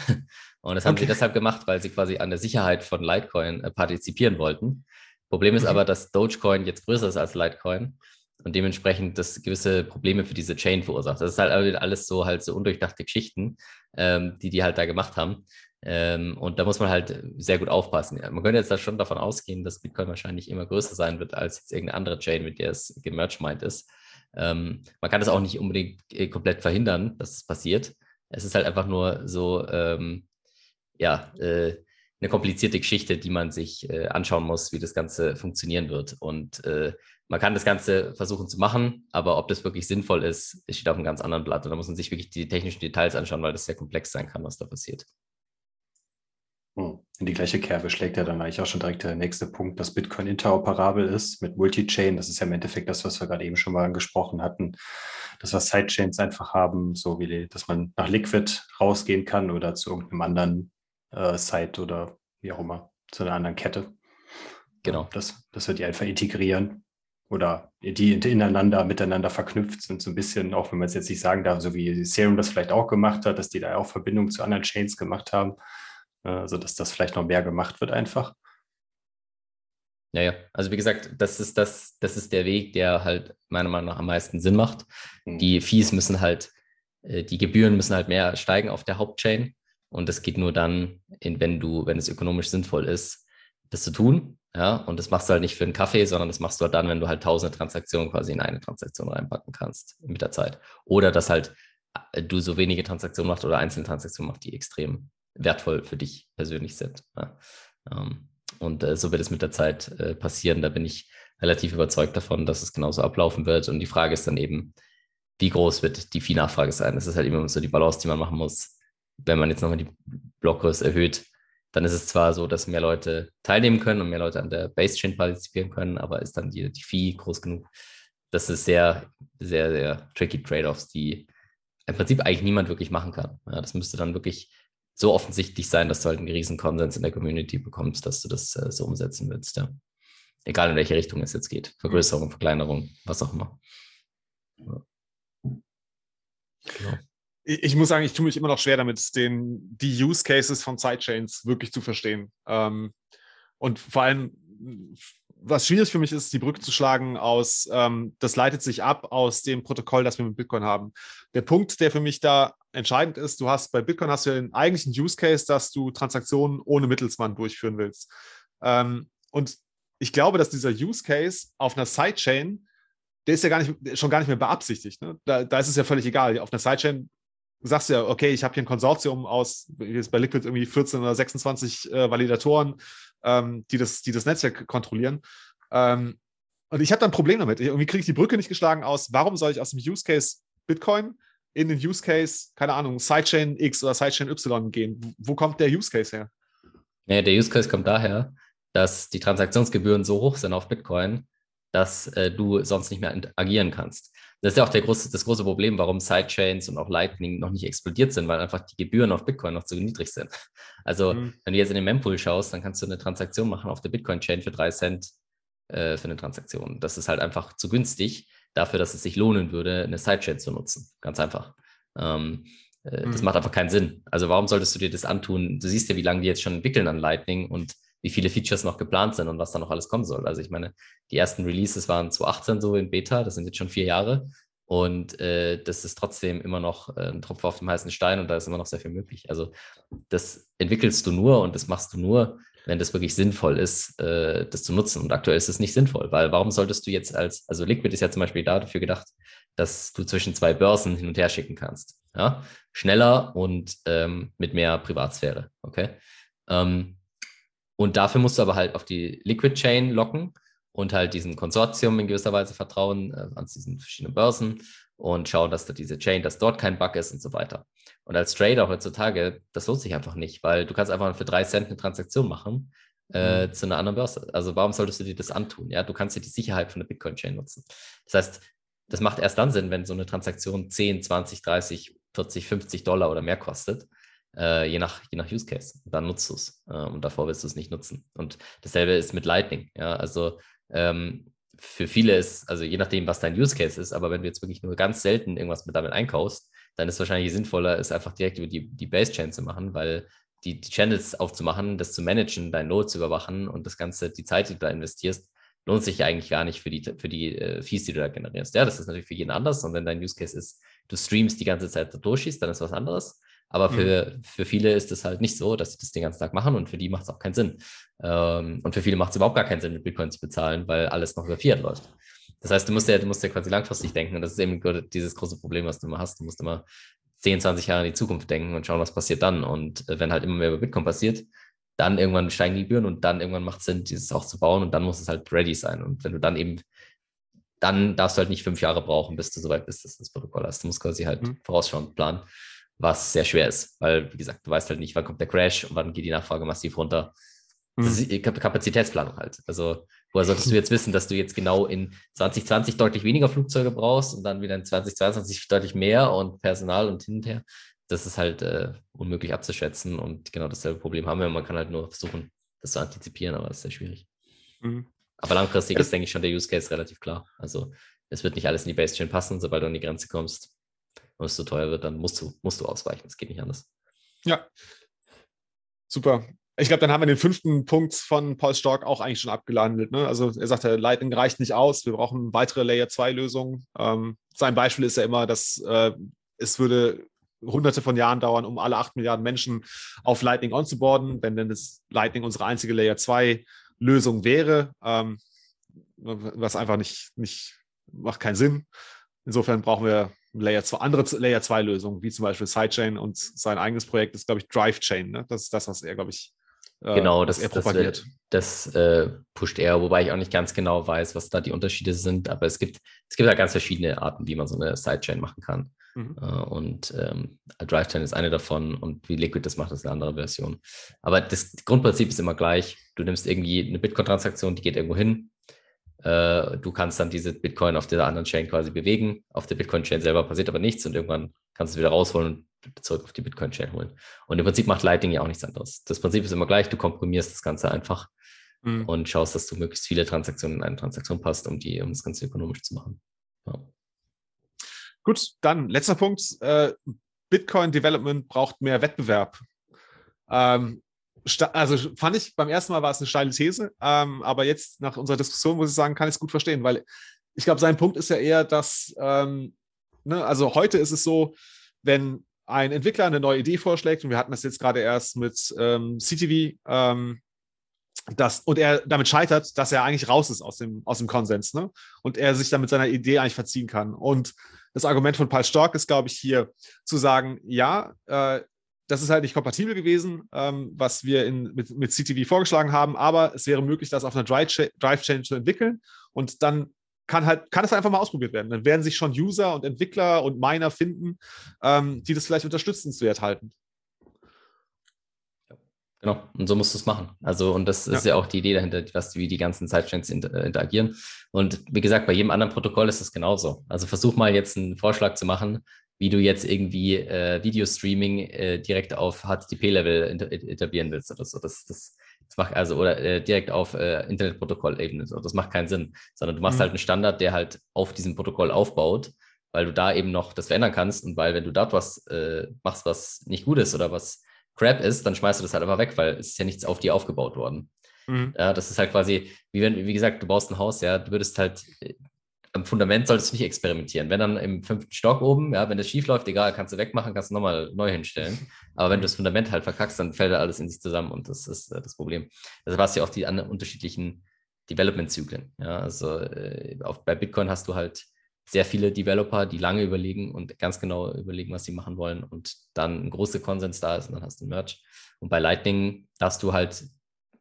Und das haben okay. sie deshalb gemacht, weil sie quasi an der Sicherheit von Litecoin äh, partizipieren wollten. Problem ist mhm. aber, dass Dogecoin jetzt größer ist als Litecoin und dementsprechend das gewisse Probleme für diese Chain verursacht. Das ist halt alles so halt so undurchdachte Geschichten, ähm, die die halt da gemacht haben. Ähm, und da muss man halt sehr gut aufpassen. Man könnte jetzt da schon davon ausgehen, dass Bitcoin wahrscheinlich immer größer sein wird als jetzt irgendeine andere Chain, mit der es gemerged meint ist. Ähm, man kann das auch nicht unbedingt äh, komplett verhindern, dass es passiert. Es ist halt einfach nur so, ähm, ja, äh, eine komplizierte Geschichte, die man sich äh, anschauen muss, wie das Ganze funktionieren wird. Und äh, man kann das Ganze versuchen zu machen, aber ob das wirklich sinnvoll ist, steht auf einem ganz anderen Blatt. Und da muss man sich wirklich die technischen Details anschauen, weil das sehr komplex sein kann, was da passiert. Hm. In die gleiche Kerbe schlägt ja dann eigentlich auch schon direkt der nächste Punkt, dass Bitcoin interoperabel ist mit Multichain. Das ist ja im Endeffekt das, was wir gerade eben schon mal angesprochen hatten, dass wir Sidechains einfach haben, so wie, dass man nach Liquid rausgehen kann oder zu irgendeinem anderen äh, Site oder wie auch immer, zu einer anderen Kette. Genau. Das, das wird die einfach integrieren oder die ineinander, miteinander verknüpft sind, so ein bisschen, auch wenn man es jetzt nicht sagen darf, so wie Serum das vielleicht auch gemacht hat, dass die da auch Verbindungen zu anderen Chains gemacht haben also dass das vielleicht noch mehr gemacht wird einfach. Ja, ja. Also wie gesagt, das ist das, das ist der Weg, der halt meiner Meinung nach am meisten Sinn macht. Mhm. Die Fees müssen halt, äh, die Gebühren müssen halt mehr steigen auf der Hauptchain. Und das geht nur dann, wenn du, wenn es ökonomisch sinnvoll ist, das zu tun. Ja, und das machst du halt nicht für einen Kaffee, sondern das machst du halt dann, wenn du halt tausende Transaktionen quasi in eine Transaktion reinpacken kannst mit der Zeit. Oder dass halt äh, du so wenige Transaktionen machst oder einzelne Transaktionen machst, die extrem wertvoll für dich persönlich sind. Ja. Ähm, und äh, so wird es mit der Zeit äh, passieren. Da bin ich relativ überzeugt davon, dass es genauso ablaufen wird. Und die Frage ist dann eben, wie groß wird die Vieh-Nachfrage sein? Das ist halt immer so die Balance, die man machen muss. Wenn man jetzt nochmal die Blockgröße erhöht, dann ist es zwar so, dass mehr Leute teilnehmen können und mehr Leute an der Base-Chain partizipieren können, aber ist dann die, die Fee groß genug? Das ist sehr, sehr, sehr tricky Trade-offs, die im Prinzip eigentlich niemand wirklich machen kann. Ja, das müsste dann wirklich so offensichtlich sein, dass du halt einen riesen Konsens in der Community bekommst, dass du das äh, so umsetzen willst. Ja. Egal in welche Richtung es jetzt geht. Vergrößerung, Verkleinerung, was auch immer. Ja. Genau. Ich muss sagen, ich tue mich immer noch schwer damit, den, die Use Cases von Sidechains wirklich zu verstehen. Ähm, und vor allem was schwierig für mich ist, die Brücke zu schlagen aus, ähm, das leitet sich ab aus dem Protokoll, das wir mit Bitcoin haben. Der Punkt, der für mich da entscheidend ist, du hast bei Bitcoin hast du ja den eigentlichen Use Case, dass du Transaktionen ohne Mittelsmann durchführen willst. Ähm, und ich glaube, dass dieser Use Case auf einer Sidechain, der ist ja gar nicht, schon gar nicht mehr beabsichtigt. Ne? Da, da ist es ja völlig egal. Auf einer Sidechain sagst ja, okay, ich habe hier ein Konsortium aus, jetzt bei Liquid irgendwie 14 oder 26 äh, Validatoren, ähm, die, das, die das Netzwerk kontrollieren. Ähm, und ich habe da ein Problem damit. Irgendwie kriege ich die Brücke nicht geschlagen aus, warum soll ich aus dem Use Case Bitcoin in den Use Case, keine Ahnung, Sidechain X oder Sidechain Y gehen? Wo kommt der Use Case her? Ja, der Use Case kommt daher, dass die Transaktionsgebühren so hoch sind auf Bitcoin, dass äh, du sonst nicht mehr agieren kannst. Das ist ja auch der große, das große Problem, warum Sidechains und auch Lightning noch nicht explodiert sind, weil einfach die Gebühren auf Bitcoin noch zu niedrig sind. Also, mhm. wenn du jetzt in den Mempool schaust, dann kannst du eine Transaktion machen auf der Bitcoin-Chain für drei Cent äh, für eine Transaktion. Das ist halt einfach zu günstig dafür, dass es sich lohnen würde, eine Sidechain zu nutzen. Ganz einfach. Ähm, äh, mhm. Das macht einfach keinen Sinn. Also, warum solltest du dir das antun? Du siehst ja, wie lange die jetzt schon entwickeln an Lightning und wie viele Features noch geplant sind und was da noch alles kommen soll. Also ich meine, die ersten Releases waren 2018 so in Beta, das sind jetzt schon vier Jahre. Und äh, das ist trotzdem immer noch äh, ein Tropfen auf dem heißen Stein und da ist immer noch sehr viel möglich. Also das entwickelst du nur und das machst du nur, wenn das wirklich sinnvoll ist, äh, das zu nutzen. Und aktuell ist es nicht sinnvoll, weil warum solltest du jetzt als, also Liquid ist ja zum Beispiel dafür gedacht, dass du zwischen zwei Börsen hin und her schicken kannst. Ja? Schneller und ähm, mit mehr Privatsphäre. Okay. Ähm, und dafür musst du aber halt auf die Liquid Chain locken und halt diesem Konsortium in gewisser Weise vertrauen, äh, an diesen verschiedenen Börsen und schauen, dass da diese Chain, dass dort kein Bug ist und so weiter. Und als Trader heutzutage, das lohnt sich einfach nicht, weil du kannst einfach für drei Cent eine Transaktion machen äh, mhm. zu einer anderen Börse. Also warum solltest du dir das antun? Ja, du kannst dir die Sicherheit von der Bitcoin-Chain nutzen. Das heißt, das macht erst dann Sinn, wenn so eine Transaktion 10, 20, 30, 40, 50 Dollar oder mehr kostet äh, je, nach, je nach Use Case. Dann nutzt du es äh, und davor willst du es nicht nutzen. Und dasselbe ist mit Lightning. Ja, also ähm, für viele ist, also je nachdem, was dein Use Case ist, aber wenn du jetzt wirklich nur ganz selten irgendwas mit damit einkaufst, dann ist es wahrscheinlich sinnvoller, es einfach direkt über die, die Base-Chain zu machen, weil die, die Channels aufzumachen, das zu managen, dein Load zu überwachen und das Ganze, die Zeit, die du da investierst, lohnt sich ja eigentlich gar nicht für die, für die äh, Fees, die du da generierst. Ja, das ist natürlich für jeden anders und wenn dein Use Case ist, du streamst die ganze Zeit da durchschießt, dann ist was anderes. Aber für, mhm. für viele ist es halt nicht so, dass sie das den ganzen Tag machen und für die macht es auch keinen Sinn. Ähm, und für viele macht es überhaupt gar keinen Sinn, mit Bitcoin zu bezahlen, weil alles noch über Fiat läuft. Das heißt, du musst ja, du musst ja quasi langfristig denken und das ist eben dieses große Problem, was du immer hast. Du musst immer 10, 20 Jahre in die Zukunft denken und schauen, was passiert dann. Und äh, wenn halt immer mehr über Bitcoin passiert, dann irgendwann steigen die Gebühren und dann irgendwann macht es Sinn, dieses auch zu bauen und dann muss es halt ready sein. Und wenn du dann eben, dann darfst du halt nicht fünf Jahre brauchen, bis du soweit bist, dass du das Protokoll hast. Du musst quasi halt mhm. vorausschauend planen was sehr schwer ist, weil, wie gesagt, du weißt halt nicht, wann kommt der Crash und wann geht die Nachfrage massiv runter. Das mhm. ist Kapazitätsplanung halt. Also, woher solltest du jetzt wissen, dass du jetzt genau in 2020 deutlich weniger Flugzeuge brauchst und dann wieder in 2022 deutlich mehr und Personal und hin und her? Das ist halt äh, unmöglich abzuschätzen und genau dasselbe Problem haben wir. Man kann halt nur versuchen, das zu antizipieren, aber das ist sehr schwierig. Mhm. Aber langfristig ist, denke ich, schon der Use Case relativ klar. Also, es wird nicht alles in die Base Chain passen, sobald du an die Grenze kommst und es zu teuer wird, dann musst du, musst du ausweichen. Es geht nicht anders. Ja. Super. Ich glaube, dann haben wir den fünften Punkt von Paul Stork auch eigentlich schon abgelandet. Ne? Also er sagte, Lightning reicht nicht aus, wir brauchen weitere Layer-2-Lösungen. Ähm, sein Beispiel ist ja immer, dass äh, es würde hunderte von Jahren dauern, um alle acht Milliarden Menschen auf Lightning onzuboarden, wenn denn das Lightning unsere einzige Layer-2-Lösung wäre, ähm, was einfach nicht, nicht, macht keinen Sinn. Insofern brauchen wir Layer 2, andere Layer 2 Lösungen, wie zum Beispiel Sidechain und sein eigenes Projekt ist, glaube ich, DriveChain. Ne? Das ist das, was er, glaube ich, äh, genau, das, propagiert. Das, das äh, pusht er, wobei ich auch nicht ganz genau weiß, was da die Unterschiede sind, aber es gibt, es gibt ja ganz verschiedene Arten, wie man so eine Sidechain machen kann. Mhm. Äh, und ähm, DriveChain ist eine davon und wie Liquid das macht, ist eine andere Version. Aber das Grundprinzip ist immer gleich. Du nimmst irgendwie eine Bitcoin-Transaktion, die geht irgendwo hin, du kannst dann diese Bitcoin auf der anderen Chain quasi bewegen. Auf der Bitcoin-Chain selber passiert aber nichts und irgendwann kannst du es wieder rausholen und zurück auf die Bitcoin-Chain holen. Und im Prinzip macht Lightning ja auch nichts anderes. Das Prinzip ist immer gleich, du komprimierst das Ganze einfach mhm. und schaust, dass du möglichst viele Transaktionen in eine Transaktion passt, um die, um das Ganze ökonomisch zu machen. Ja. Gut, dann letzter Punkt. Äh, Bitcoin Development braucht mehr Wettbewerb. Ähm, also fand ich, beim ersten Mal war es eine steile These, ähm, aber jetzt nach unserer Diskussion muss ich sagen, kann ich es gut verstehen, weil ich glaube, sein Punkt ist ja eher, dass, ähm, ne, also heute ist es so, wenn ein Entwickler eine neue Idee vorschlägt, und wir hatten das jetzt gerade erst mit ähm, CTV, ähm, das, und er damit scheitert, dass er eigentlich raus ist aus dem, aus dem Konsens, ne? Und er sich dann mit seiner Idee eigentlich verziehen kann. Und das Argument von Paul Stork ist, glaube ich, hier zu sagen, ja, äh, das ist halt nicht kompatibel gewesen, ähm, was wir in, mit, mit CTV vorgeschlagen haben, aber es wäre möglich, das auf einer Drive-Chain zu entwickeln und dann kann halt, kann es einfach mal ausprobiert werden. Dann werden sich schon User und Entwickler und Miner finden, ähm, die das vielleicht unterstützenswert halten. Genau, und so musst du es machen. Also, und das ja. ist ja auch die Idee dahinter, was, wie die ganzen Sidechains inter interagieren. Und wie gesagt, bei jedem anderen Protokoll ist das genauso. Also versuch mal jetzt einen Vorschlag zu machen, wie du jetzt irgendwie äh, Videostreaming äh, direkt auf HTTP-Level etablieren willst oder so. Das, das, das macht also, oder äh, direkt auf äh, Internetprotokoll-Ebene. So. Das macht keinen Sinn. Sondern du machst mhm. halt einen Standard, der halt auf diesem Protokoll aufbaut, weil du da eben noch das verändern kannst und weil, wenn du dort was äh, machst, was nicht gut ist oder was Crap ist, dann schmeißt du das halt einfach weg, weil es ist ja nichts auf dir aufgebaut worden. Mhm. Ja, das ist halt quasi, wie wenn, wie gesagt, du baust ein Haus, ja, du würdest halt äh, am Fundament solltest du nicht experimentieren. Wenn dann im fünften Stock oben, ja, wenn das schief läuft, egal, kannst du wegmachen, kannst du nochmal neu hinstellen. Aber wenn du das Fundament halt verkackst, dann fällt alles in sich zusammen und das ist äh, das Problem. Also hast du ja auch die anderen unterschiedlichen Development-Zyklen. Ja, also äh, auf, bei Bitcoin hast du halt sehr viele Developer, die lange überlegen und ganz genau überlegen, was sie machen wollen und dann ein großer Konsens da ist und dann hast du ein Merch. Und bei Lightning hast du halt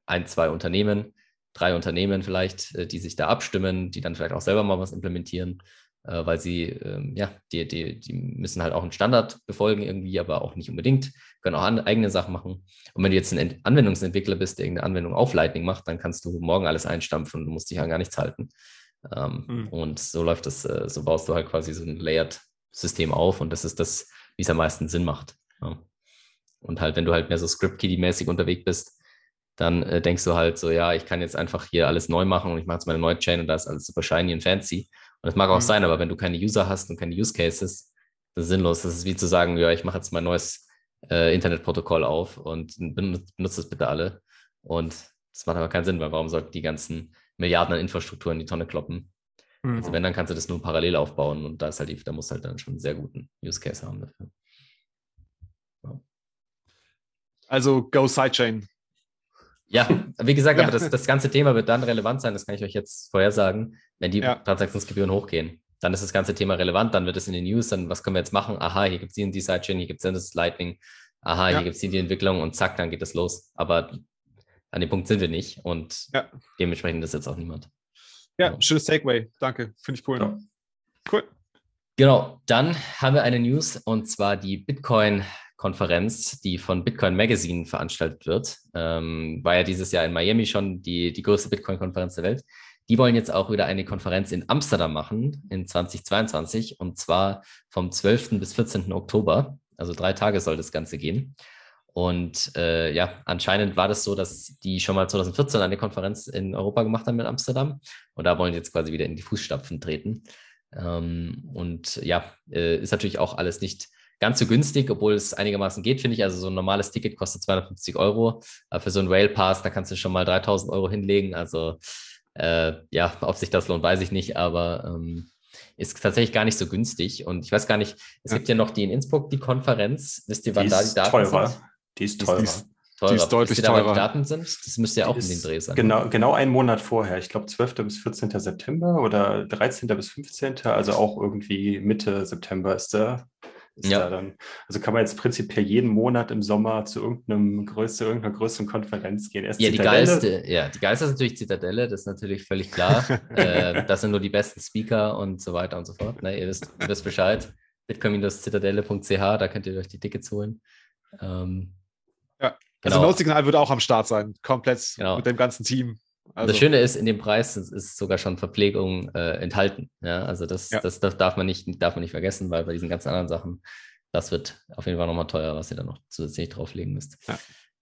ein, zwei Unternehmen, drei Unternehmen vielleicht, äh, die sich da abstimmen, die dann vielleicht auch selber mal was implementieren, äh, weil sie, ähm, ja, die, die, die müssen halt auch einen Standard befolgen irgendwie, aber auch nicht unbedingt, können auch eigene Sachen machen. Und wenn du jetzt ein Anwendungsentwickler bist, der irgendeine Anwendung auf Lightning macht, dann kannst du morgen alles einstampfen und du musst dich an gar nichts halten. Mhm. Und so läuft das, äh, so baust du halt quasi so ein Layered-System auf und das ist das, wie es am meisten Sinn macht. Und halt, wenn du halt mehr so Script-Kiddie-mäßig unterwegs bist, dann äh, denkst du halt so, ja, ich kann jetzt einfach hier alles neu machen und ich mache jetzt meine neue Chain und da ist alles super shiny und fancy. Und das mag auch mhm. sein, aber wenn du keine User hast und keine Use Cases, das ist sinnlos. Das ist wie zu sagen, ja, ich mache jetzt mein neues äh, Internetprotokoll auf und benutze, das bitte alle. Und das macht aber keinen Sinn, weil warum sollten die ganzen Milliarden an Infrastruktur in die Tonne kloppen? Mhm. Also wenn, dann kannst du das nur parallel aufbauen und da ist halt, da musst du halt dann schon einen sehr guten Use Case haben dafür. Ja. Also Go Sidechain ja, wie gesagt, ja. aber das, das ganze Thema wird dann relevant sein, das kann ich euch jetzt vorhersagen, wenn die ja. Transaktionsgebühren hochgehen. Dann ist das ganze Thema relevant, dann wird es in den News, dann was können wir jetzt machen? Aha, hier gibt es die, die Sidechain, hier gibt es das Lightning, aha, ja. hier gibt es die, die Entwicklung und zack, dann geht es los. Aber an dem Punkt sind wir nicht und dementsprechend ist jetzt auch niemand. Ja, schönes Takeaway. Danke, finde ich cool. Cool. Genau, dann haben wir eine News und zwar die Bitcoin Konferenz, die von Bitcoin Magazine veranstaltet wird. Ähm, war ja dieses Jahr in Miami schon die, die größte Bitcoin-Konferenz der Welt. Die wollen jetzt auch wieder eine Konferenz in Amsterdam machen in 2022 und zwar vom 12. bis 14. Oktober. Also drei Tage soll das Ganze gehen. Und äh, ja, anscheinend war das so, dass die schon mal 2014 eine Konferenz in Europa gemacht haben in Amsterdam. Und da wollen sie jetzt quasi wieder in die Fußstapfen treten. Ähm, und ja, äh, ist natürlich auch alles nicht ganz so günstig, obwohl es einigermaßen geht, finde ich. Also so ein normales Ticket kostet 250 Euro. Aber für so einen Rail Pass, da kannst du schon mal 3000 Euro hinlegen. Also äh, ja, (laughs) ob sich das lohnt, weiß ich nicht, aber ähm, ist tatsächlich gar nicht so günstig. Und ich weiß gar nicht, es ja. gibt ja noch die in Innsbruck, die Konferenz. Wisst ihr, wann da die Daten teurer. sind? Die ist teurer. Die ist, teurer. Die ist deutlich Wisst ihr, teurer. Da, die Daten sind? Das müsste ja auch in den Dreh sein. Genau, genau einen Monat vorher. Ich glaube 12. bis 14. September oder 13. bis 15. Also auch irgendwie Mitte September ist da ja. da dann, also kann man jetzt prinzipiell jeden Monat im Sommer zu irgendeinem größte, irgendeiner größeren Konferenz gehen. Erst ja, die geilste, ja, die geilste ist natürlich Zitadelle, das ist natürlich völlig klar. (laughs) äh, das sind nur die besten Speaker und so weiter und so fort. Ne? Ihr, wisst, ihr wisst Bescheid. Bitcoin-zitadelle.ch, da könnt ihr euch die Tickets holen. Ähm, ja, also genau. also Notsignal wird auch am Start sein, komplett genau. mit dem ganzen Team. Also. Das Schöne ist, in dem Preis ist sogar schon Verpflegung äh, enthalten. Ja, also das, ja. das, das, darf man nicht, darf man nicht vergessen, weil bei diesen ganzen anderen Sachen, das wird auf jeden Fall nochmal teuer, was ihr dann noch zusätzlich drauflegen müsst. Ja.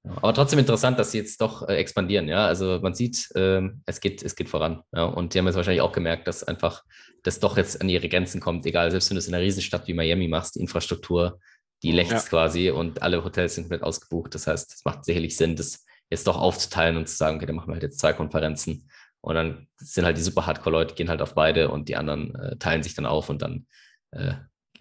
Ja, aber trotzdem interessant, dass sie jetzt doch äh, expandieren. Ja, also man sieht, äh, es geht, es geht voran. Ja, und die haben jetzt wahrscheinlich auch gemerkt, dass einfach das doch jetzt an ihre Grenzen kommt. Egal, selbst wenn du es in einer Riesenstadt wie Miami machst, die Infrastruktur, die lächzt quasi und alle Hotels sind komplett ausgebucht. Das heißt, es macht sicherlich Sinn, das jetzt doch aufzuteilen und zu sagen, okay, dann machen wir halt jetzt zwei Konferenzen. Und dann sind halt die super Hardcore-Leute, gehen halt auf beide und die anderen äh, teilen sich dann auf und dann äh,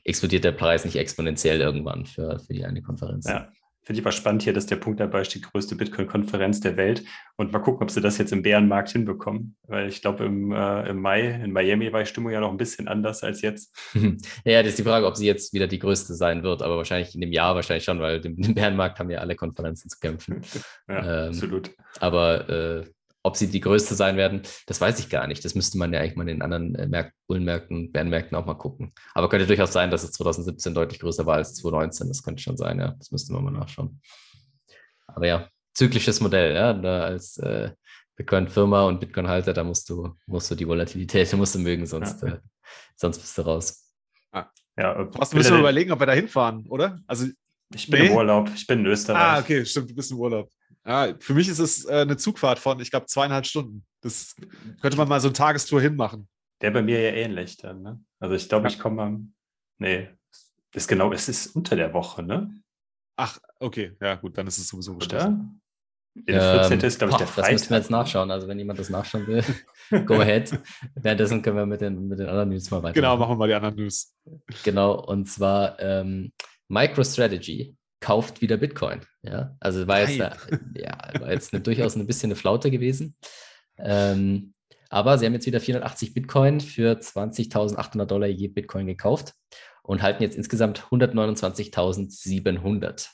explodiert der Preis nicht exponentiell irgendwann für, für die eine Konferenz. Ja, finde ich aber spannend hier, dass der Punkt dabei steht, größte Bitcoin-Konferenz der Welt. Und mal gucken, ob sie das jetzt im Bärenmarkt hinbekommen. Weil ich glaube, im, äh, im Mai in Miami war die Stimmung ja noch ein bisschen anders als jetzt. (laughs) ja, das ist die Frage, ob sie jetzt wieder die größte sein wird, aber wahrscheinlich in dem Jahr wahrscheinlich schon, weil im, im Bärenmarkt haben ja alle Konferenzen zu kämpfen. (laughs) ja, ähm, absolut. Aber äh, ob sie die größte sein werden, das weiß ich gar nicht. Das müsste man ja eigentlich mal in den anderen äh, Märk Bullenmärkten, Bärenmärkten auch mal gucken. Aber könnte durchaus sein, dass es 2017 deutlich größer war als 2019. Das könnte schon sein, ja. Das müsste man mal nachschauen. Aber ja, zyklisches Modell, ja. Da als äh, Bitcoin-Firma und Bitcoin-Halter, da musst du, musst du die Volatilität, (laughs) musst du mögen, sonst, ja. äh, sonst bist du raus. Ah. Ja, Was müssen wir überlegen, ob wir da hinfahren, oder? Also ich bin nee. im Urlaub, ich bin in Österreich. Ah, okay, stimmt, du bist im Urlaub. Ja, für mich ist es äh, eine Zugfahrt von, ich glaube, zweieinhalb Stunden. Das könnte man mal so eine Tagestour hinmachen. Der bei mir ja ähnlich dann, ne? Also ich glaube, ja. ich komme am. Nee, ist genau, es ist unter der Woche, ne? Ach, okay, ja, gut, dann ist es sowieso Oder? Der 14. Ähm, ist, glaube ich, der Freitag. Das müssen wir jetzt nachschauen. Also, wenn jemand das nachschauen will, (laughs) go ahead. Währenddessen können wir mit den, mit den anderen News mal weiter. Genau, machen wir mal die anderen News. Genau, und zwar ähm, MicroStrategy kauft wieder Bitcoin. Ja, also war jetzt, da, ja, war jetzt eine, durchaus ein bisschen eine Flaute gewesen. Ähm, aber sie haben jetzt wieder 480 Bitcoin für 20.800 Dollar je Bitcoin gekauft und halten jetzt insgesamt 129.700.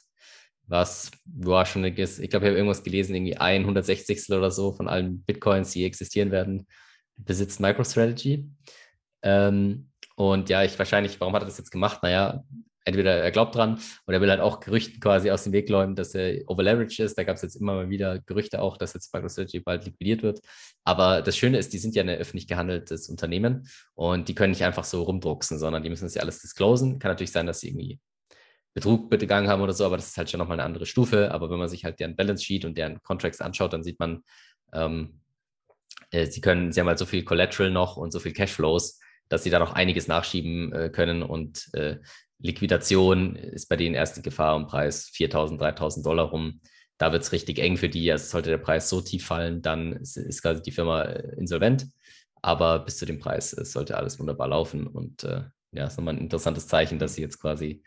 Was war schon, eine, ich glaube, ich habe irgendwas gelesen, irgendwie ein 160. oder so von allen Bitcoins, die existieren werden, besitzt MicroStrategy. Ähm, und ja, ich wahrscheinlich, warum hat er das jetzt gemacht? Naja, entweder er glaubt dran oder er will halt auch Gerüchten quasi aus dem Weg räumen, dass er overleveraged ist. Da gab es jetzt immer mal wieder Gerüchte auch, dass jetzt MicroStrategy bald liquidiert wird. Aber das Schöne ist, die sind ja ein öffentlich gehandeltes Unternehmen und die können nicht einfach so rumdrucksen, sondern die müssen das ja alles disclosen. Kann natürlich sein, dass sie irgendwie Betrug begangen haben oder so, aber das ist halt schon nochmal eine andere Stufe. Aber wenn man sich halt deren Balance Sheet und deren Contracts anschaut, dann sieht man, ähm, äh, sie können, sie haben halt so viel Collateral noch und so viel Cashflows, dass sie da noch einiges nachschieben äh, können und äh, Liquidation ist bei denen erst die Gefahr um Preis 4.000, 3.000 Dollar rum. Da wird es richtig eng für die. Also sollte der Preis so tief fallen, dann ist, ist quasi die Firma äh, insolvent. Aber bis zu dem Preis es sollte alles wunderbar laufen. Und äh, ja, ist nochmal ein interessantes Zeichen, dass sie jetzt quasi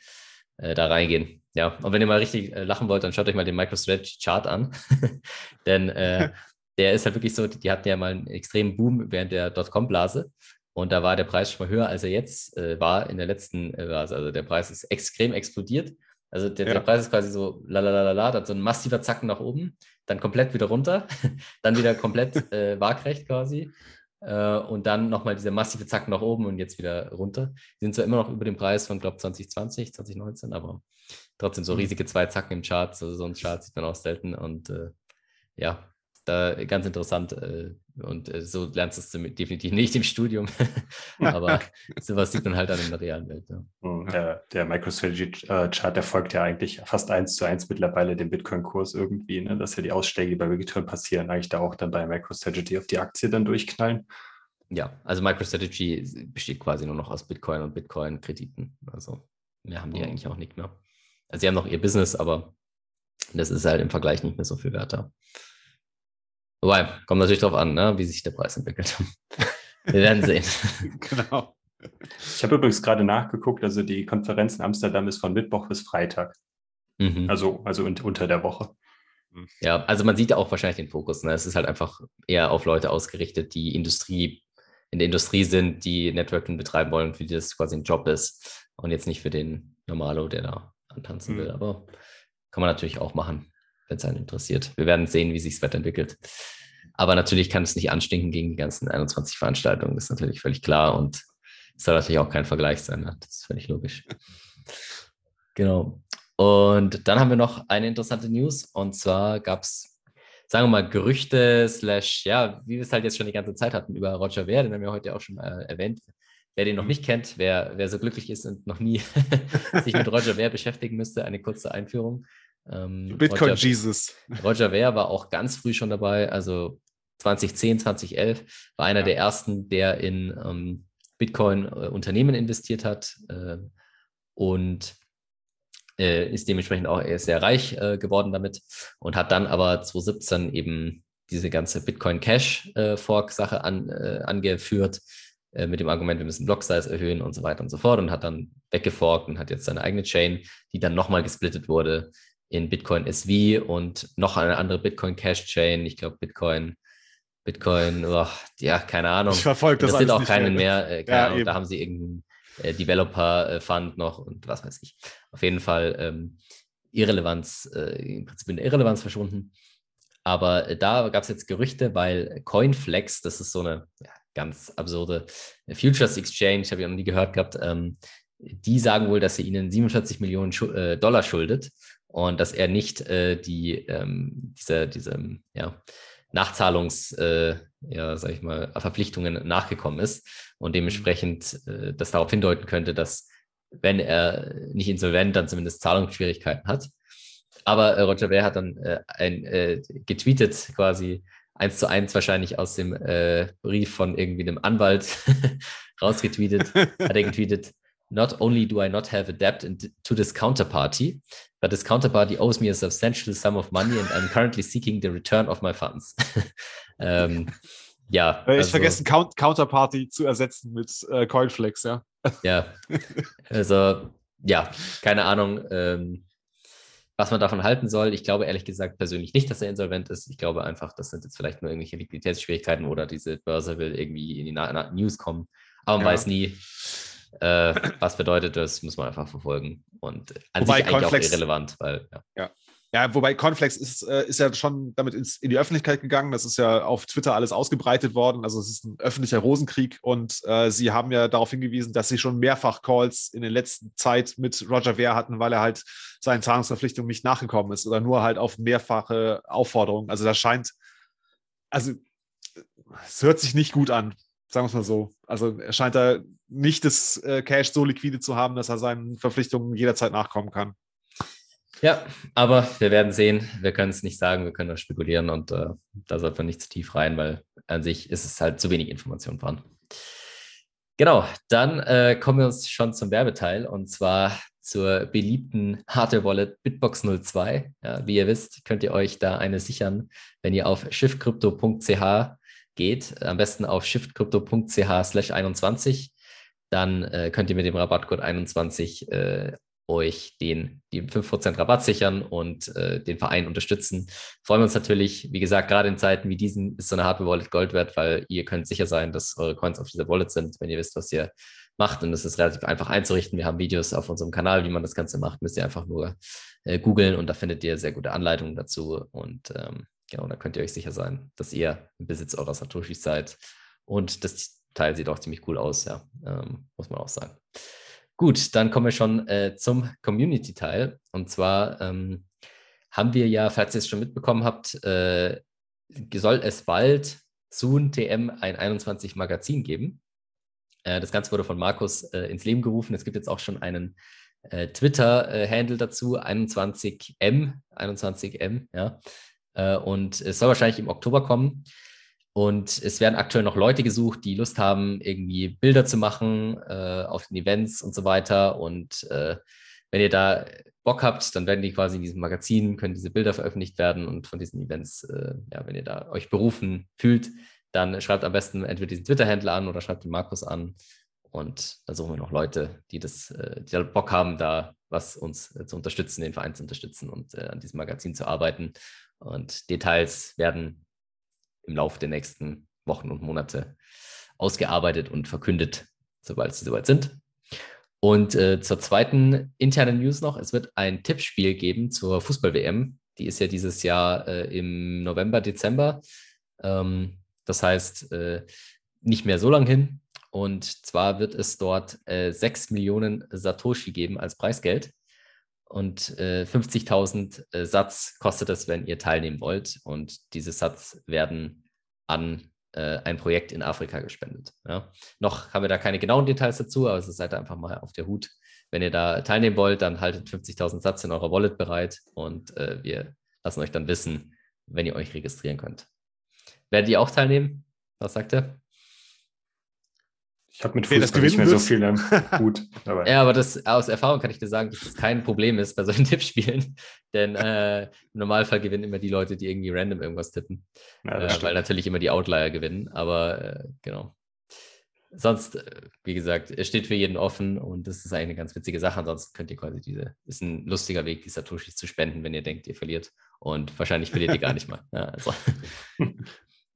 äh, da reingehen. Ja, und wenn ihr mal richtig äh, lachen wollt, dann schaut euch mal den MicroStrategy-Chart an. (laughs) Denn äh, (laughs) der ist halt wirklich so, die hatten ja mal einen extremen Boom während der Dotcom-Blase. Und da war der Preis schon mal höher, als er jetzt äh, war in der letzten Phase. Also der Preis ist extrem explodiert. Also der, ja. der Preis ist quasi so la la la la, dann so ein massiver Zacken nach oben, dann komplett wieder runter, (laughs) dann wieder komplett äh, waagrecht quasi. Äh, und dann nochmal dieser massive Zacken nach oben und jetzt wieder runter. Die sind zwar immer noch über dem Preis von, glaube ich, 2020, 2019, aber trotzdem so mhm. riesige zwei Zacken im Chart. Also so ein Chart sieht man auch selten. Und äh, ja, da ganz interessant. Äh, und äh, so lernst du es definitiv nicht im Studium. (laughs) Aber (laughs) sowas sieht man halt dann in der realen Welt. Ja. Hm, der, der MicroStrategy-Chart, der folgt ja eigentlich fast eins zu eins mittlerweile dem Bitcoin-Kurs irgendwie, ne? dass ja die Ausschläge, die bei Bitcoin passieren, eigentlich da auch dann bei MicroStrategy auf die Aktie dann durchknallen. Ja, also MicroStrategy besteht quasi nur noch aus Bitcoin und Bitcoin-Krediten. Also mehr haben die mhm. eigentlich auch nicht mehr. Also sie haben noch ihr Business, aber das ist halt im Vergleich nicht mehr so viel werter. Wobei, kommt natürlich darauf an, ne, wie sich der Preis entwickelt. Wir werden sehen. (laughs) genau. Ich habe übrigens gerade nachgeguckt, also die Konferenz in Amsterdam ist von Mittwoch bis Freitag. Mhm. Also, also unter der Woche. Ja, also man sieht ja auch wahrscheinlich den Fokus. Ne? Es ist halt einfach eher auf Leute ausgerichtet, die Industrie, in der Industrie sind, die Networking betreiben wollen, für die das quasi ein Job ist und jetzt nicht für den Normalo, der da antanzen mhm. will. Aber kann man natürlich auch machen wenn es einen interessiert. Wir werden sehen, wie sich das Wetter entwickelt. Aber natürlich kann es nicht anstinken gegen die ganzen 21 Veranstaltungen, das ist natürlich völlig klar und es soll natürlich auch kein Vergleich sein. Ne? Das ist völlig logisch. Genau. Und dann haben wir noch eine interessante News und zwar gab es, sagen wir mal, Gerüchte, slash, ja, wie wir es halt jetzt schon die ganze Zeit hatten über Roger Ver, den haben wir heute auch schon äh, erwähnt. Wer den noch nicht kennt, wer, wer so glücklich ist und noch nie (laughs) sich mit Roger Ver beschäftigen müsste, eine kurze Einführung. Ähm, Bitcoin Roger, Jesus. Roger Ver war auch ganz früh schon dabei, also 2010, 2011 war einer ja. der ersten, der in ähm, Bitcoin-Unternehmen investiert hat. Äh, und äh, ist dementsprechend auch sehr reich äh, geworden damit und hat dann aber 2017 eben diese ganze Bitcoin Cash äh, Fork Sache an, äh, angeführt äh, mit dem Argument, wir müssen Block Size erhöhen und so weiter und so fort und hat dann weggeforkt und hat jetzt seine eigene Chain, die dann nochmal gesplittet wurde in Bitcoin SV und noch eine andere Bitcoin Cash Chain. Ich glaube Bitcoin Bitcoin, oh, ja, keine Ahnung. Ich verfolge das. Das sind auch keinen mehr. mehr äh, keine ja, Ahnung, da haben sie irgendeinen äh, Developer-Fund noch und was weiß ich. Auf jeden Fall ähm, Irrelevanz, äh, im Prinzip in Irrelevanz verschwunden. Aber äh, da gab es jetzt Gerüchte, weil Coinflex, das ist so eine ja, ganz absurde Futures Exchange, habe ich noch nie gehört gehabt, ähm, die sagen wohl, dass sie ihnen 47 Millionen Schu äh, Dollar schuldet und dass er nicht äh, die, ähm, diese, diese ja, Nachzahlungs, äh, ja, sag ich mal, Verpflichtungen nachgekommen ist und dementsprechend äh, das darauf hindeuten könnte, dass wenn er nicht insolvent, dann zumindest Zahlungsschwierigkeiten hat. Aber äh, Roger Ver hat dann äh, ein, äh, getweetet, quasi eins zu eins wahrscheinlich aus dem Brief von irgendwie einem Anwalt (laughs) rausgetweetet, hat er (laughs) getweetet, Not only do I not have a debt to this counterparty, but this counterparty owes me a substantial sum of money and I'm currently seeking the return of my funds. (laughs) ähm, ja. Ich also, vergessen, Count Counterparty zu ersetzen mit äh, Coinflex, ja. ja. Also, ja, keine Ahnung, ähm, was man davon halten soll. Ich glaube ehrlich gesagt persönlich nicht, dass er insolvent ist. Ich glaube einfach, das sind jetzt vielleicht nur irgendwelche Liquiditätsschwierigkeiten oder diese Börse will irgendwie in die Na Na News kommen. Aber man ja. weiß nie. Äh, was bedeutet das, muss man einfach verfolgen. Und an Wobei sich eigentlich auch irrelevant, weil ja. ja. Ja, wobei Conflex ist, äh, ist ja schon damit ins, in die Öffentlichkeit gegangen. Das ist ja auf Twitter alles ausgebreitet worden. Also es ist ein öffentlicher Rosenkrieg und äh, sie haben ja darauf hingewiesen, dass sie schon mehrfach Calls in der letzten Zeit mit Roger Ver hatten, weil er halt seinen Zahlungsverpflichtungen nicht nachgekommen ist oder nur halt auf mehrfache Aufforderungen. Also das scheint, also es hört sich nicht gut an, sagen wir es mal so. Also er scheint da nicht das äh, Cash so liquide zu haben, dass er seinen Verpflichtungen jederzeit nachkommen kann. Ja, aber wir werden sehen. Wir können es nicht sagen, wir können nur spekulieren und äh, da sollte man nicht zu tief rein, weil an sich ist es halt zu wenig Information dran. Genau, dann äh, kommen wir uns schon zum Werbeteil und zwar zur beliebten Hardware-Wallet Bitbox 02. Ja, wie ihr wisst, könnt ihr euch da eine sichern, wenn ihr auf shiftcrypto.ch geht. Am besten auf shiftcrypto.ch slash 21 dann äh, könnt ihr mit dem Rabattcode 21 äh, euch den, die 5% Rabatt sichern und äh, den Verein unterstützen. Freuen wir uns natürlich, wie gesagt, gerade in Zeiten wie diesen ist so eine Hardware-Wallet Gold wert, weil ihr könnt sicher sein, dass eure Coins auf dieser Wallet sind, wenn ihr wisst, was ihr macht. Und es ist relativ einfach einzurichten. Wir haben Videos auf unserem Kanal, wie man das Ganze macht. Müsst ihr einfach nur äh, googeln und da findet ihr sehr gute Anleitungen dazu. Und ähm, genau, da könnt ihr euch sicher sein, dass ihr im Besitz eurer Satoshis seid und das Teil sieht auch ziemlich cool aus, ja, ähm, muss man auch sagen. Gut, dann kommen wir schon äh, zum Community-Teil. Und zwar ähm, haben wir ja, falls ihr es schon mitbekommen habt, äh, soll es bald Soon TM ein 21 Magazin geben. Äh, das Ganze wurde von Markus äh, ins Leben gerufen. Es gibt jetzt auch schon einen äh, Twitter-Handle dazu, 21M, 21M, ja. Äh, und es soll wahrscheinlich im Oktober kommen. Und es werden aktuell noch Leute gesucht, die Lust haben, irgendwie Bilder zu machen äh, auf den Events und so weiter. Und äh, wenn ihr da Bock habt, dann werden die quasi in diesem Magazin, können diese Bilder veröffentlicht werden und von diesen Events, äh, ja, wenn ihr da euch berufen fühlt, dann schreibt am besten entweder diesen Twitter-Händler an oder schreibt den Markus an. Und dann suchen wir noch Leute, die das, äh, die da Bock haben, da was uns äh, zu unterstützen, den Verein zu unterstützen und äh, an diesem Magazin zu arbeiten. Und Details werden im Laufe der nächsten Wochen und Monate ausgearbeitet und verkündet, sobald sie soweit sind. Und äh, zur zweiten internen News noch, es wird ein Tippspiel geben zur Fußball-WM. Die ist ja dieses Jahr äh, im November, Dezember. Ähm, das heißt, äh, nicht mehr so lang hin. Und zwar wird es dort äh, 6 Millionen Satoshi geben als Preisgeld. Und äh, 50.000 äh, Satz kostet es, wenn ihr teilnehmen wollt. Und diese Satz werden an äh, ein Projekt in Afrika gespendet. Ja. Noch haben wir da keine genauen Details dazu, aber seid einfach mal auf der Hut. Wenn ihr da teilnehmen wollt, dann haltet 50.000 Satz in eurer Wallet bereit und äh, wir lassen euch dann wissen, wenn ihr euch registrieren könnt. Werdet ihr auch teilnehmen? Was sagt ihr? Ich habe mit Fußball nicht mehr wird. so viel (laughs) Hut dabei. Ja, aber das aus Erfahrung kann ich dir sagen, dass das kein Problem ist bei solchen (laughs) Tippspielen. Denn äh, im Normalfall gewinnen immer die Leute, die irgendwie random irgendwas tippen. Ja, äh, weil natürlich immer die Outlier gewinnen. Aber äh, genau. Sonst, äh, wie gesagt, es steht für jeden offen und das ist eigentlich eine ganz witzige Sache. Ansonsten könnt ihr quasi diese, ist ein lustiger Weg, die Satoshis zu spenden, wenn ihr denkt, ihr verliert. Und wahrscheinlich verliert ihr gar nicht mal. Ja, also. (laughs)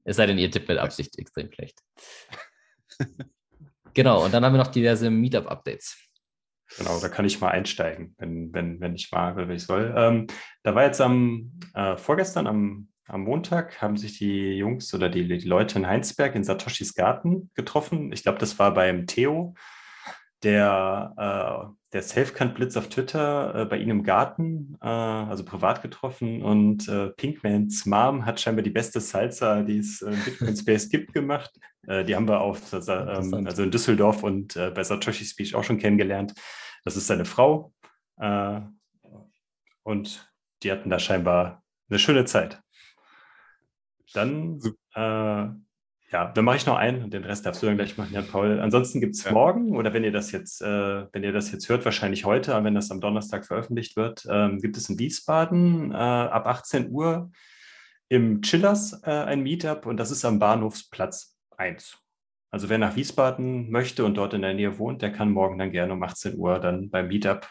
es sei denn, ihr tippt mit Absicht extrem schlecht. Genau, und dann haben wir noch diverse Meetup-Updates. Genau, da kann ich mal einsteigen, wenn, wenn, wenn ich oder wenn ich soll. Ähm, da war jetzt am äh, vorgestern, am, am Montag, haben sich die Jungs oder die, die Leute in Heinsberg in Satoshis Garten getroffen. Ich glaube, das war beim Theo, der, äh, der Selfkant-Blitz auf Twitter äh, bei ihnen im Garten, äh, also privat getroffen. Und äh, Pinkmans Mom hat scheinbar die beste Salsa, die es im Bitcoin Space gibt, gemacht. Äh, die haben wir auf, ähm, also in Düsseldorf und äh, bei Satoshi Speech auch schon kennengelernt. Das ist seine Frau. Äh, und die hatten da scheinbar eine schöne Zeit. Dann, ja, dann mache ich noch einen und den Rest darfst du dann gleich machen, Jan Paul. Ansonsten gibt es ja. morgen oder wenn ihr das jetzt, wenn ihr das jetzt hört, wahrscheinlich heute, wenn das am Donnerstag veröffentlicht wird, ähm, gibt es in Wiesbaden ab 18 Uhr im Chillers ein Meetup und das ist am Bahnhofsplatz 1. Also wer nach Wiesbaden möchte und dort in der Nähe wohnt, der kann morgen dann gerne um 18 Uhr dann beim Meetup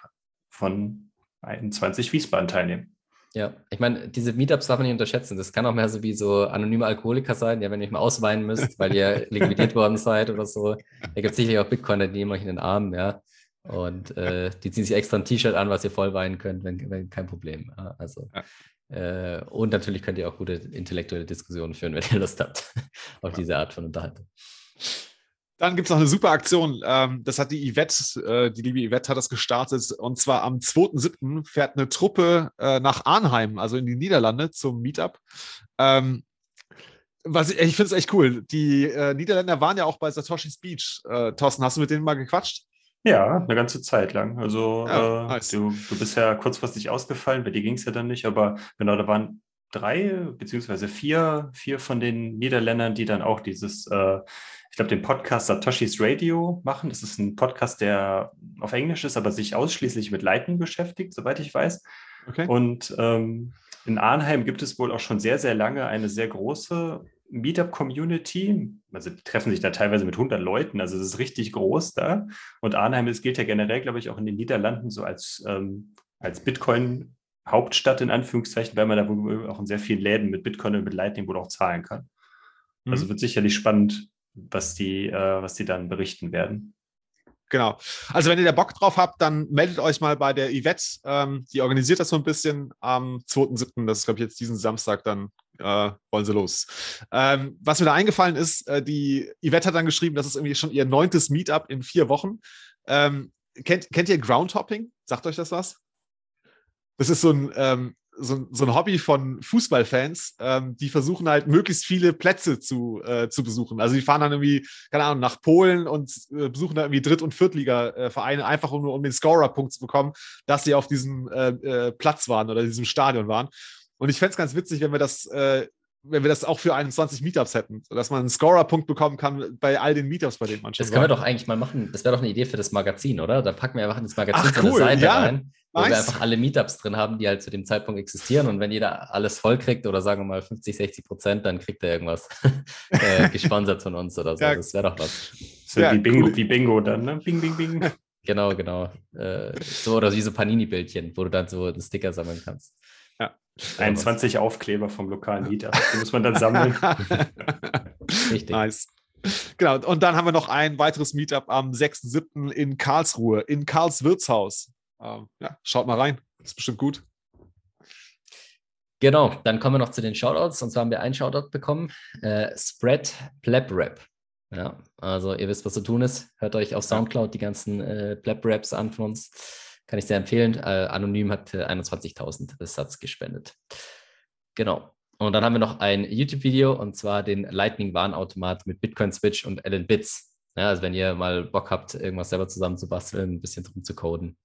von 21 Wiesbaden teilnehmen. Ja, ich meine, diese Meetups darf man nicht unterschätzen. Das kann auch mehr so wie so anonyme Alkoholiker sein, ja, wenn ihr euch mal ausweinen müsst, weil ihr (laughs) liquidiert worden seid oder so. Da gibt es sicherlich auch Bitcoiner, die nehmen euch in den Arm, ja. Und äh, die ziehen sich extra ein T-Shirt an, was ihr voll weinen könnt, wenn, wenn kein Problem. Ja, also. Äh, und natürlich könnt ihr auch gute intellektuelle Diskussionen führen, wenn ihr Lust habt (laughs) auf diese Art von Unterhaltung. Dann gibt es noch eine super Aktion. Ähm, das hat die Yvette, äh, die liebe Yvette hat das gestartet. Und zwar am 2.7. fährt eine Truppe äh, nach Arnheim, also in die Niederlande, zum Meetup. Ähm, was ich, ich finde es echt cool. Die Niederländer waren ja auch bei Satoshi's Beach. Thorsten, hast du mit denen mal gequatscht? Ja, eine ganze Zeit lang. Also ja, äh, nice. du, du bist ja kurzfristig ausgefallen, bei dir ging es ja dann nicht, aber genau, da waren drei beziehungsweise vier, vier von den Niederländern, die dann auch dieses, äh, ich glaube, den Podcast Satoshis Radio machen. Das ist ein Podcast, der auf Englisch ist, aber sich ausschließlich mit Leiten beschäftigt, soweit ich weiß. Okay. Und ähm, in Arnheim gibt es wohl auch schon sehr, sehr lange eine sehr große Meetup-Community. Also die treffen sich da teilweise mit 100 Leuten, also es ist richtig groß da. Und Arnheim das gilt ja generell, glaube ich, auch in den Niederlanden so als, ähm, als Bitcoin- Hauptstadt in Anführungszeichen, weil man da wohl auch in sehr vielen Läden mit Bitcoin und mit Lightning wohl auch zahlen kann. Also mhm. Also wird sicherlich spannend, was die, äh, was die dann berichten werden. Genau. Also wenn ihr da Bock drauf habt, dann meldet euch mal bei der Yvette. Ähm, die organisiert das so ein bisschen am 2.7. Das ist, glaube ich, jetzt diesen Samstag, dann äh, wollen sie los. Ähm, was mir da eingefallen ist, äh, die Yvette hat dann geschrieben, das ist irgendwie schon ihr neuntes Meetup in vier Wochen. Ähm, kennt, kennt ihr Groundhopping? Sagt euch das was? Das ist so ein, ähm, so, so, ein Hobby von Fußballfans, ähm, die versuchen halt möglichst viele Plätze zu, äh, zu besuchen. Also die fahren dann irgendwie, keine Ahnung, nach Polen und äh, besuchen dann irgendwie Dritt- und Viertliga-Vereine, einfach um, um den Scorer-Punkt zu bekommen, dass sie auf diesem äh, äh Platz waren oder diesem Stadion waren. Und ich fände es ganz witzig, wenn wir das äh, wenn wir das auch für 21 Meetups hätten, sodass man einen Scorer-Punkt bekommen kann bei all den Meetups, bei denen man schon Das können war. wir doch eigentlich mal machen. Das wäre doch eine Idee für das Magazin, oder? Da packen wir einfach ins Magazin Ach, cool. so eine Seite ja. rein, wo nice. wir einfach alle Meetups drin haben, die halt zu dem Zeitpunkt existieren. Und wenn jeder alles voll kriegt oder sagen wir mal 50, 60 Prozent, dann kriegt er irgendwas (laughs) äh, (laughs) gesponsert von uns oder so. Ja. Das wäre doch was. So ja, wie, Bingo, cool. wie Bingo dann, ne? Bing, bing, bing. (laughs) Genau, genau. Äh, so oder wie so Panini-Bildchen, wo du dann so einen Sticker sammeln kannst. 21 Aufkleber vom lokalen Lied. Die muss man dann sammeln. Richtig. Nice. Genau, und dann haben wir noch ein weiteres Meetup am 6.7. in Karlsruhe, in Karls Wirtshaus. Ähm, ja, schaut mal rein, ist bestimmt gut. Genau, dann kommen wir noch zu den Shoutouts. Und zwar haben wir einen Shoutout bekommen: äh, Spread Pleb Rap. Ja, also ihr wisst, was zu tun ist. Hört euch auf Soundcloud die ganzen äh, Pleb Raps an von uns. Kann ich sehr empfehlen. Äh, Anonym hat 21.000 Satz gespendet. Genau. Und dann haben wir noch ein YouTube-Video und zwar den Lightning Warenautomat mit Bitcoin Switch und Allen Bits. Ja, also wenn ihr mal Bock habt, irgendwas selber zusammenzubasteln, ein bisschen drum zu coden,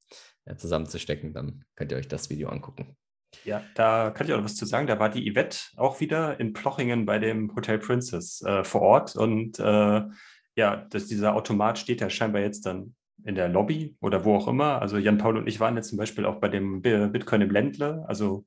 zusammenzustecken, dann könnt ihr euch das Video angucken. Ja, da kann ich auch noch was zu sagen. Da war die Yvette auch wieder in Plochingen bei dem Hotel Princess äh, vor Ort und äh, ja, dass dieser Automat steht ja scheinbar jetzt dann in der Lobby oder wo auch immer. Also Jan Paul und ich waren jetzt zum Beispiel auch bei dem Bitcoin im Ländle, also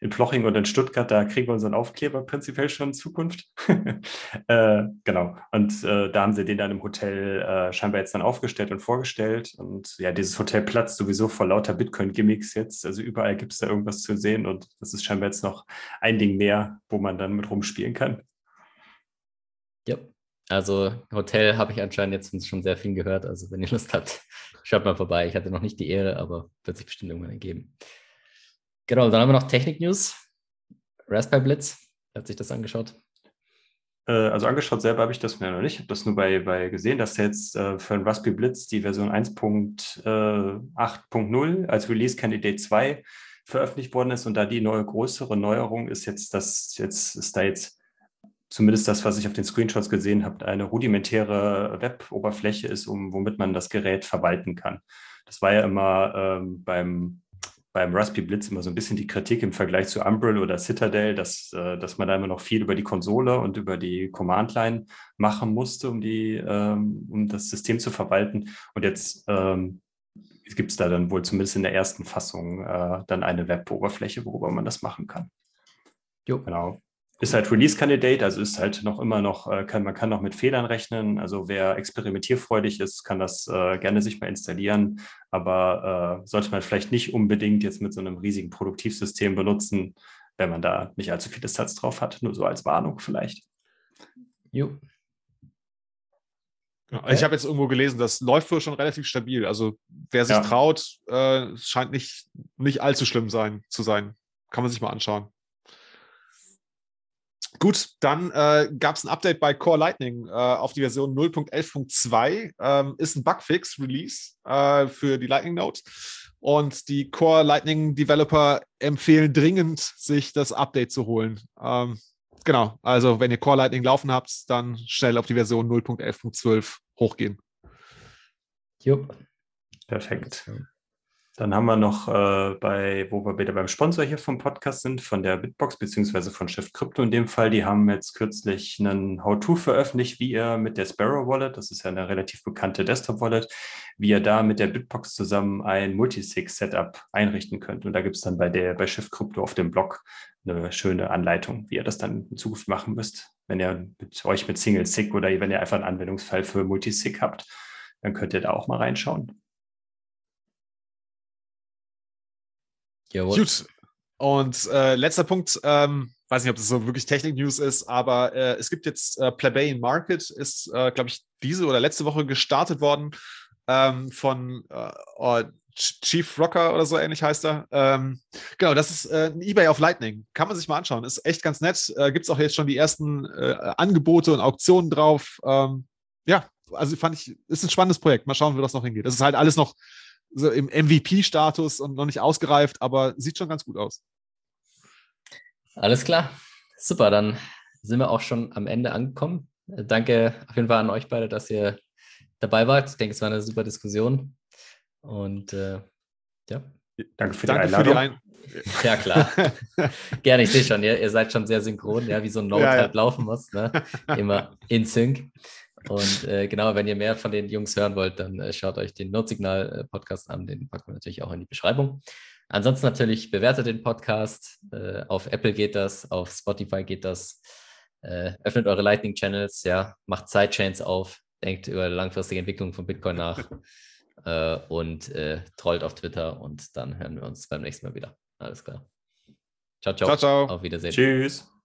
in Ploching und in Stuttgart, da kriegen wir unseren Aufkleber prinzipiell schon in Zukunft. (laughs) äh, genau. Und äh, da haben sie den dann im Hotel äh, scheinbar jetzt dann aufgestellt und vorgestellt. Und ja, dieses Hotel platzt sowieso vor lauter Bitcoin-Gimmicks jetzt. Also überall gibt es da irgendwas zu sehen und das ist scheinbar jetzt noch ein Ding mehr, wo man dann mit rumspielen kann. Also Hotel habe ich anscheinend jetzt schon sehr viel gehört. Also wenn ihr Lust habt, (laughs) schaut mal vorbei. Ich hatte noch nicht die Ehre, aber wird sich bestimmt irgendwann ergeben. Genau, dann haben wir noch Technik-News. Raspberry Blitz, hat sich das angeschaut? Äh, also angeschaut selber habe ich das mir noch nicht. Ich habe das nur bei, bei gesehen, dass jetzt äh, für den Raspberry Blitz die Version 1.8.0 als Release Candidate 2 veröffentlicht worden ist und da die neue größere Neuerung ist jetzt, dass jetzt ist da jetzt zumindest das, was ich auf den Screenshots gesehen habe, eine rudimentäre Web-Oberfläche ist, um, womit man das Gerät verwalten kann. Das war ja immer ähm, beim, beim Raspberry Blitz immer so ein bisschen die Kritik im Vergleich zu Umbrel oder Citadel, dass, äh, dass man da immer noch viel über die Konsole und über die Command-Line machen musste, um, die, ähm, um das System zu verwalten. Und jetzt ähm, gibt es da dann wohl zumindest in der ersten Fassung äh, dann eine Web-Oberfläche, worüber man das machen kann. Jo. Genau ist halt Release-Candidate, also ist halt noch immer noch, äh, kann, man kann noch mit Fehlern rechnen. Also wer experimentierfreudig ist, kann das äh, gerne sich mal installieren, aber äh, sollte man vielleicht nicht unbedingt jetzt mit so einem riesigen Produktivsystem benutzen, wenn man da nicht allzu viele Stats drauf hat, nur so als Warnung vielleicht. Jo. Ja, ich habe jetzt irgendwo gelesen, das läuft wohl schon relativ stabil. Also wer sich ja. traut, äh, scheint nicht, nicht allzu schlimm sein, zu sein. Kann man sich mal anschauen. Gut, dann äh, gab es ein Update bei Core Lightning äh, auf die Version 0.11.2. Ähm, ist ein Bugfix-Release äh, für die Lightning Note. Und die Core Lightning Developer empfehlen dringend, sich das Update zu holen. Ähm, genau, also wenn ihr Core Lightning laufen habt, dann schnell auf die Version 0.11.12 hochgehen. Jupp. Perfekt. Dann haben wir noch äh, bei, wo wir wieder beim Sponsor hier vom Podcast sind, von der Bitbox beziehungsweise von Shift Crypto in dem Fall. Die haben jetzt kürzlich einen How-To veröffentlicht, wie ihr mit der Sparrow Wallet, das ist ja eine relativ bekannte Desktop-Wallet, wie ihr da mit der Bitbox zusammen ein Multisig-Setup einrichten könnt. Und da gibt es dann bei der bei Shift Crypto auf dem Blog eine schöne Anleitung, wie ihr das dann in Zukunft machen müsst. Wenn ihr mit euch mit Single Sig oder wenn ihr einfach einen Anwendungsfall für Multisig habt, dann könnt ihr da auch mal reinschauen. Jawohl. Gut. Und äh, letzter Punkt, ähm, weiß nicht, ob das so wirklich Technik-News ist, aber äh, es gibt jetzt äh, Plebeian Market, ist, äh, glaube ich, diese oder letzte Woche gestartet worden ähm, von äh, oh, Chief Rocker oder so ähnlich heißt er. Ähm, genau, das ist äh, ein eBay auf Lightning. Kann man sich mal anschauen. Ist echt ganz nett. Äh, gibt es auch jetzt schon die ersten äh, Angebote und Auktionen drauf. Ähm, ja, also fand ich, ist ein spannendes Projekt. Mal schauen, wie das noch hingeht. Das ist halt alles noch so im MVP-Status und noch nicht ausgereift, aber sieht schon ganz gut aus. Alles klar. Super, dann sind wir auch schon am Ende angekommen. Danke auf jeden Fall an euch beide, dass ihr dabei wart. Ich denke, es war eine super Diskussion. Und äh, ja. Danke für die Danke Einladung. Für die Ein ja, klar. (laughs) Gerne, ich sehe schon, ihr, ihr, seid schon sehr synchron, ja, wie so ein Node ja, ja. halt laufen muss. Ne? Immer in Sync. Und äh, genau, wenn ihr mehr von den Jungs hören wollt, dann äh, schaut euch den Notsignal-Podcast an. Den packen wir natürlich auch in die Beschreibung. Ansonsten natürlich bewertet den Podcast. Äh, auf Apple geht das, auf Spotify geht das. Äh, öffnet eure Lightning-Channels, ja, macht Sidechains auf, denkt über langfristige Entwicklung von Bitcoin nach (laughs) äh, und äh, trollt auf Twitter. Und dann hören wir uns beim nächsten Mal wieder. Alles klar. Ciao, ciao. Ciao, ciao. Auf Wiedersehen. Tschüss.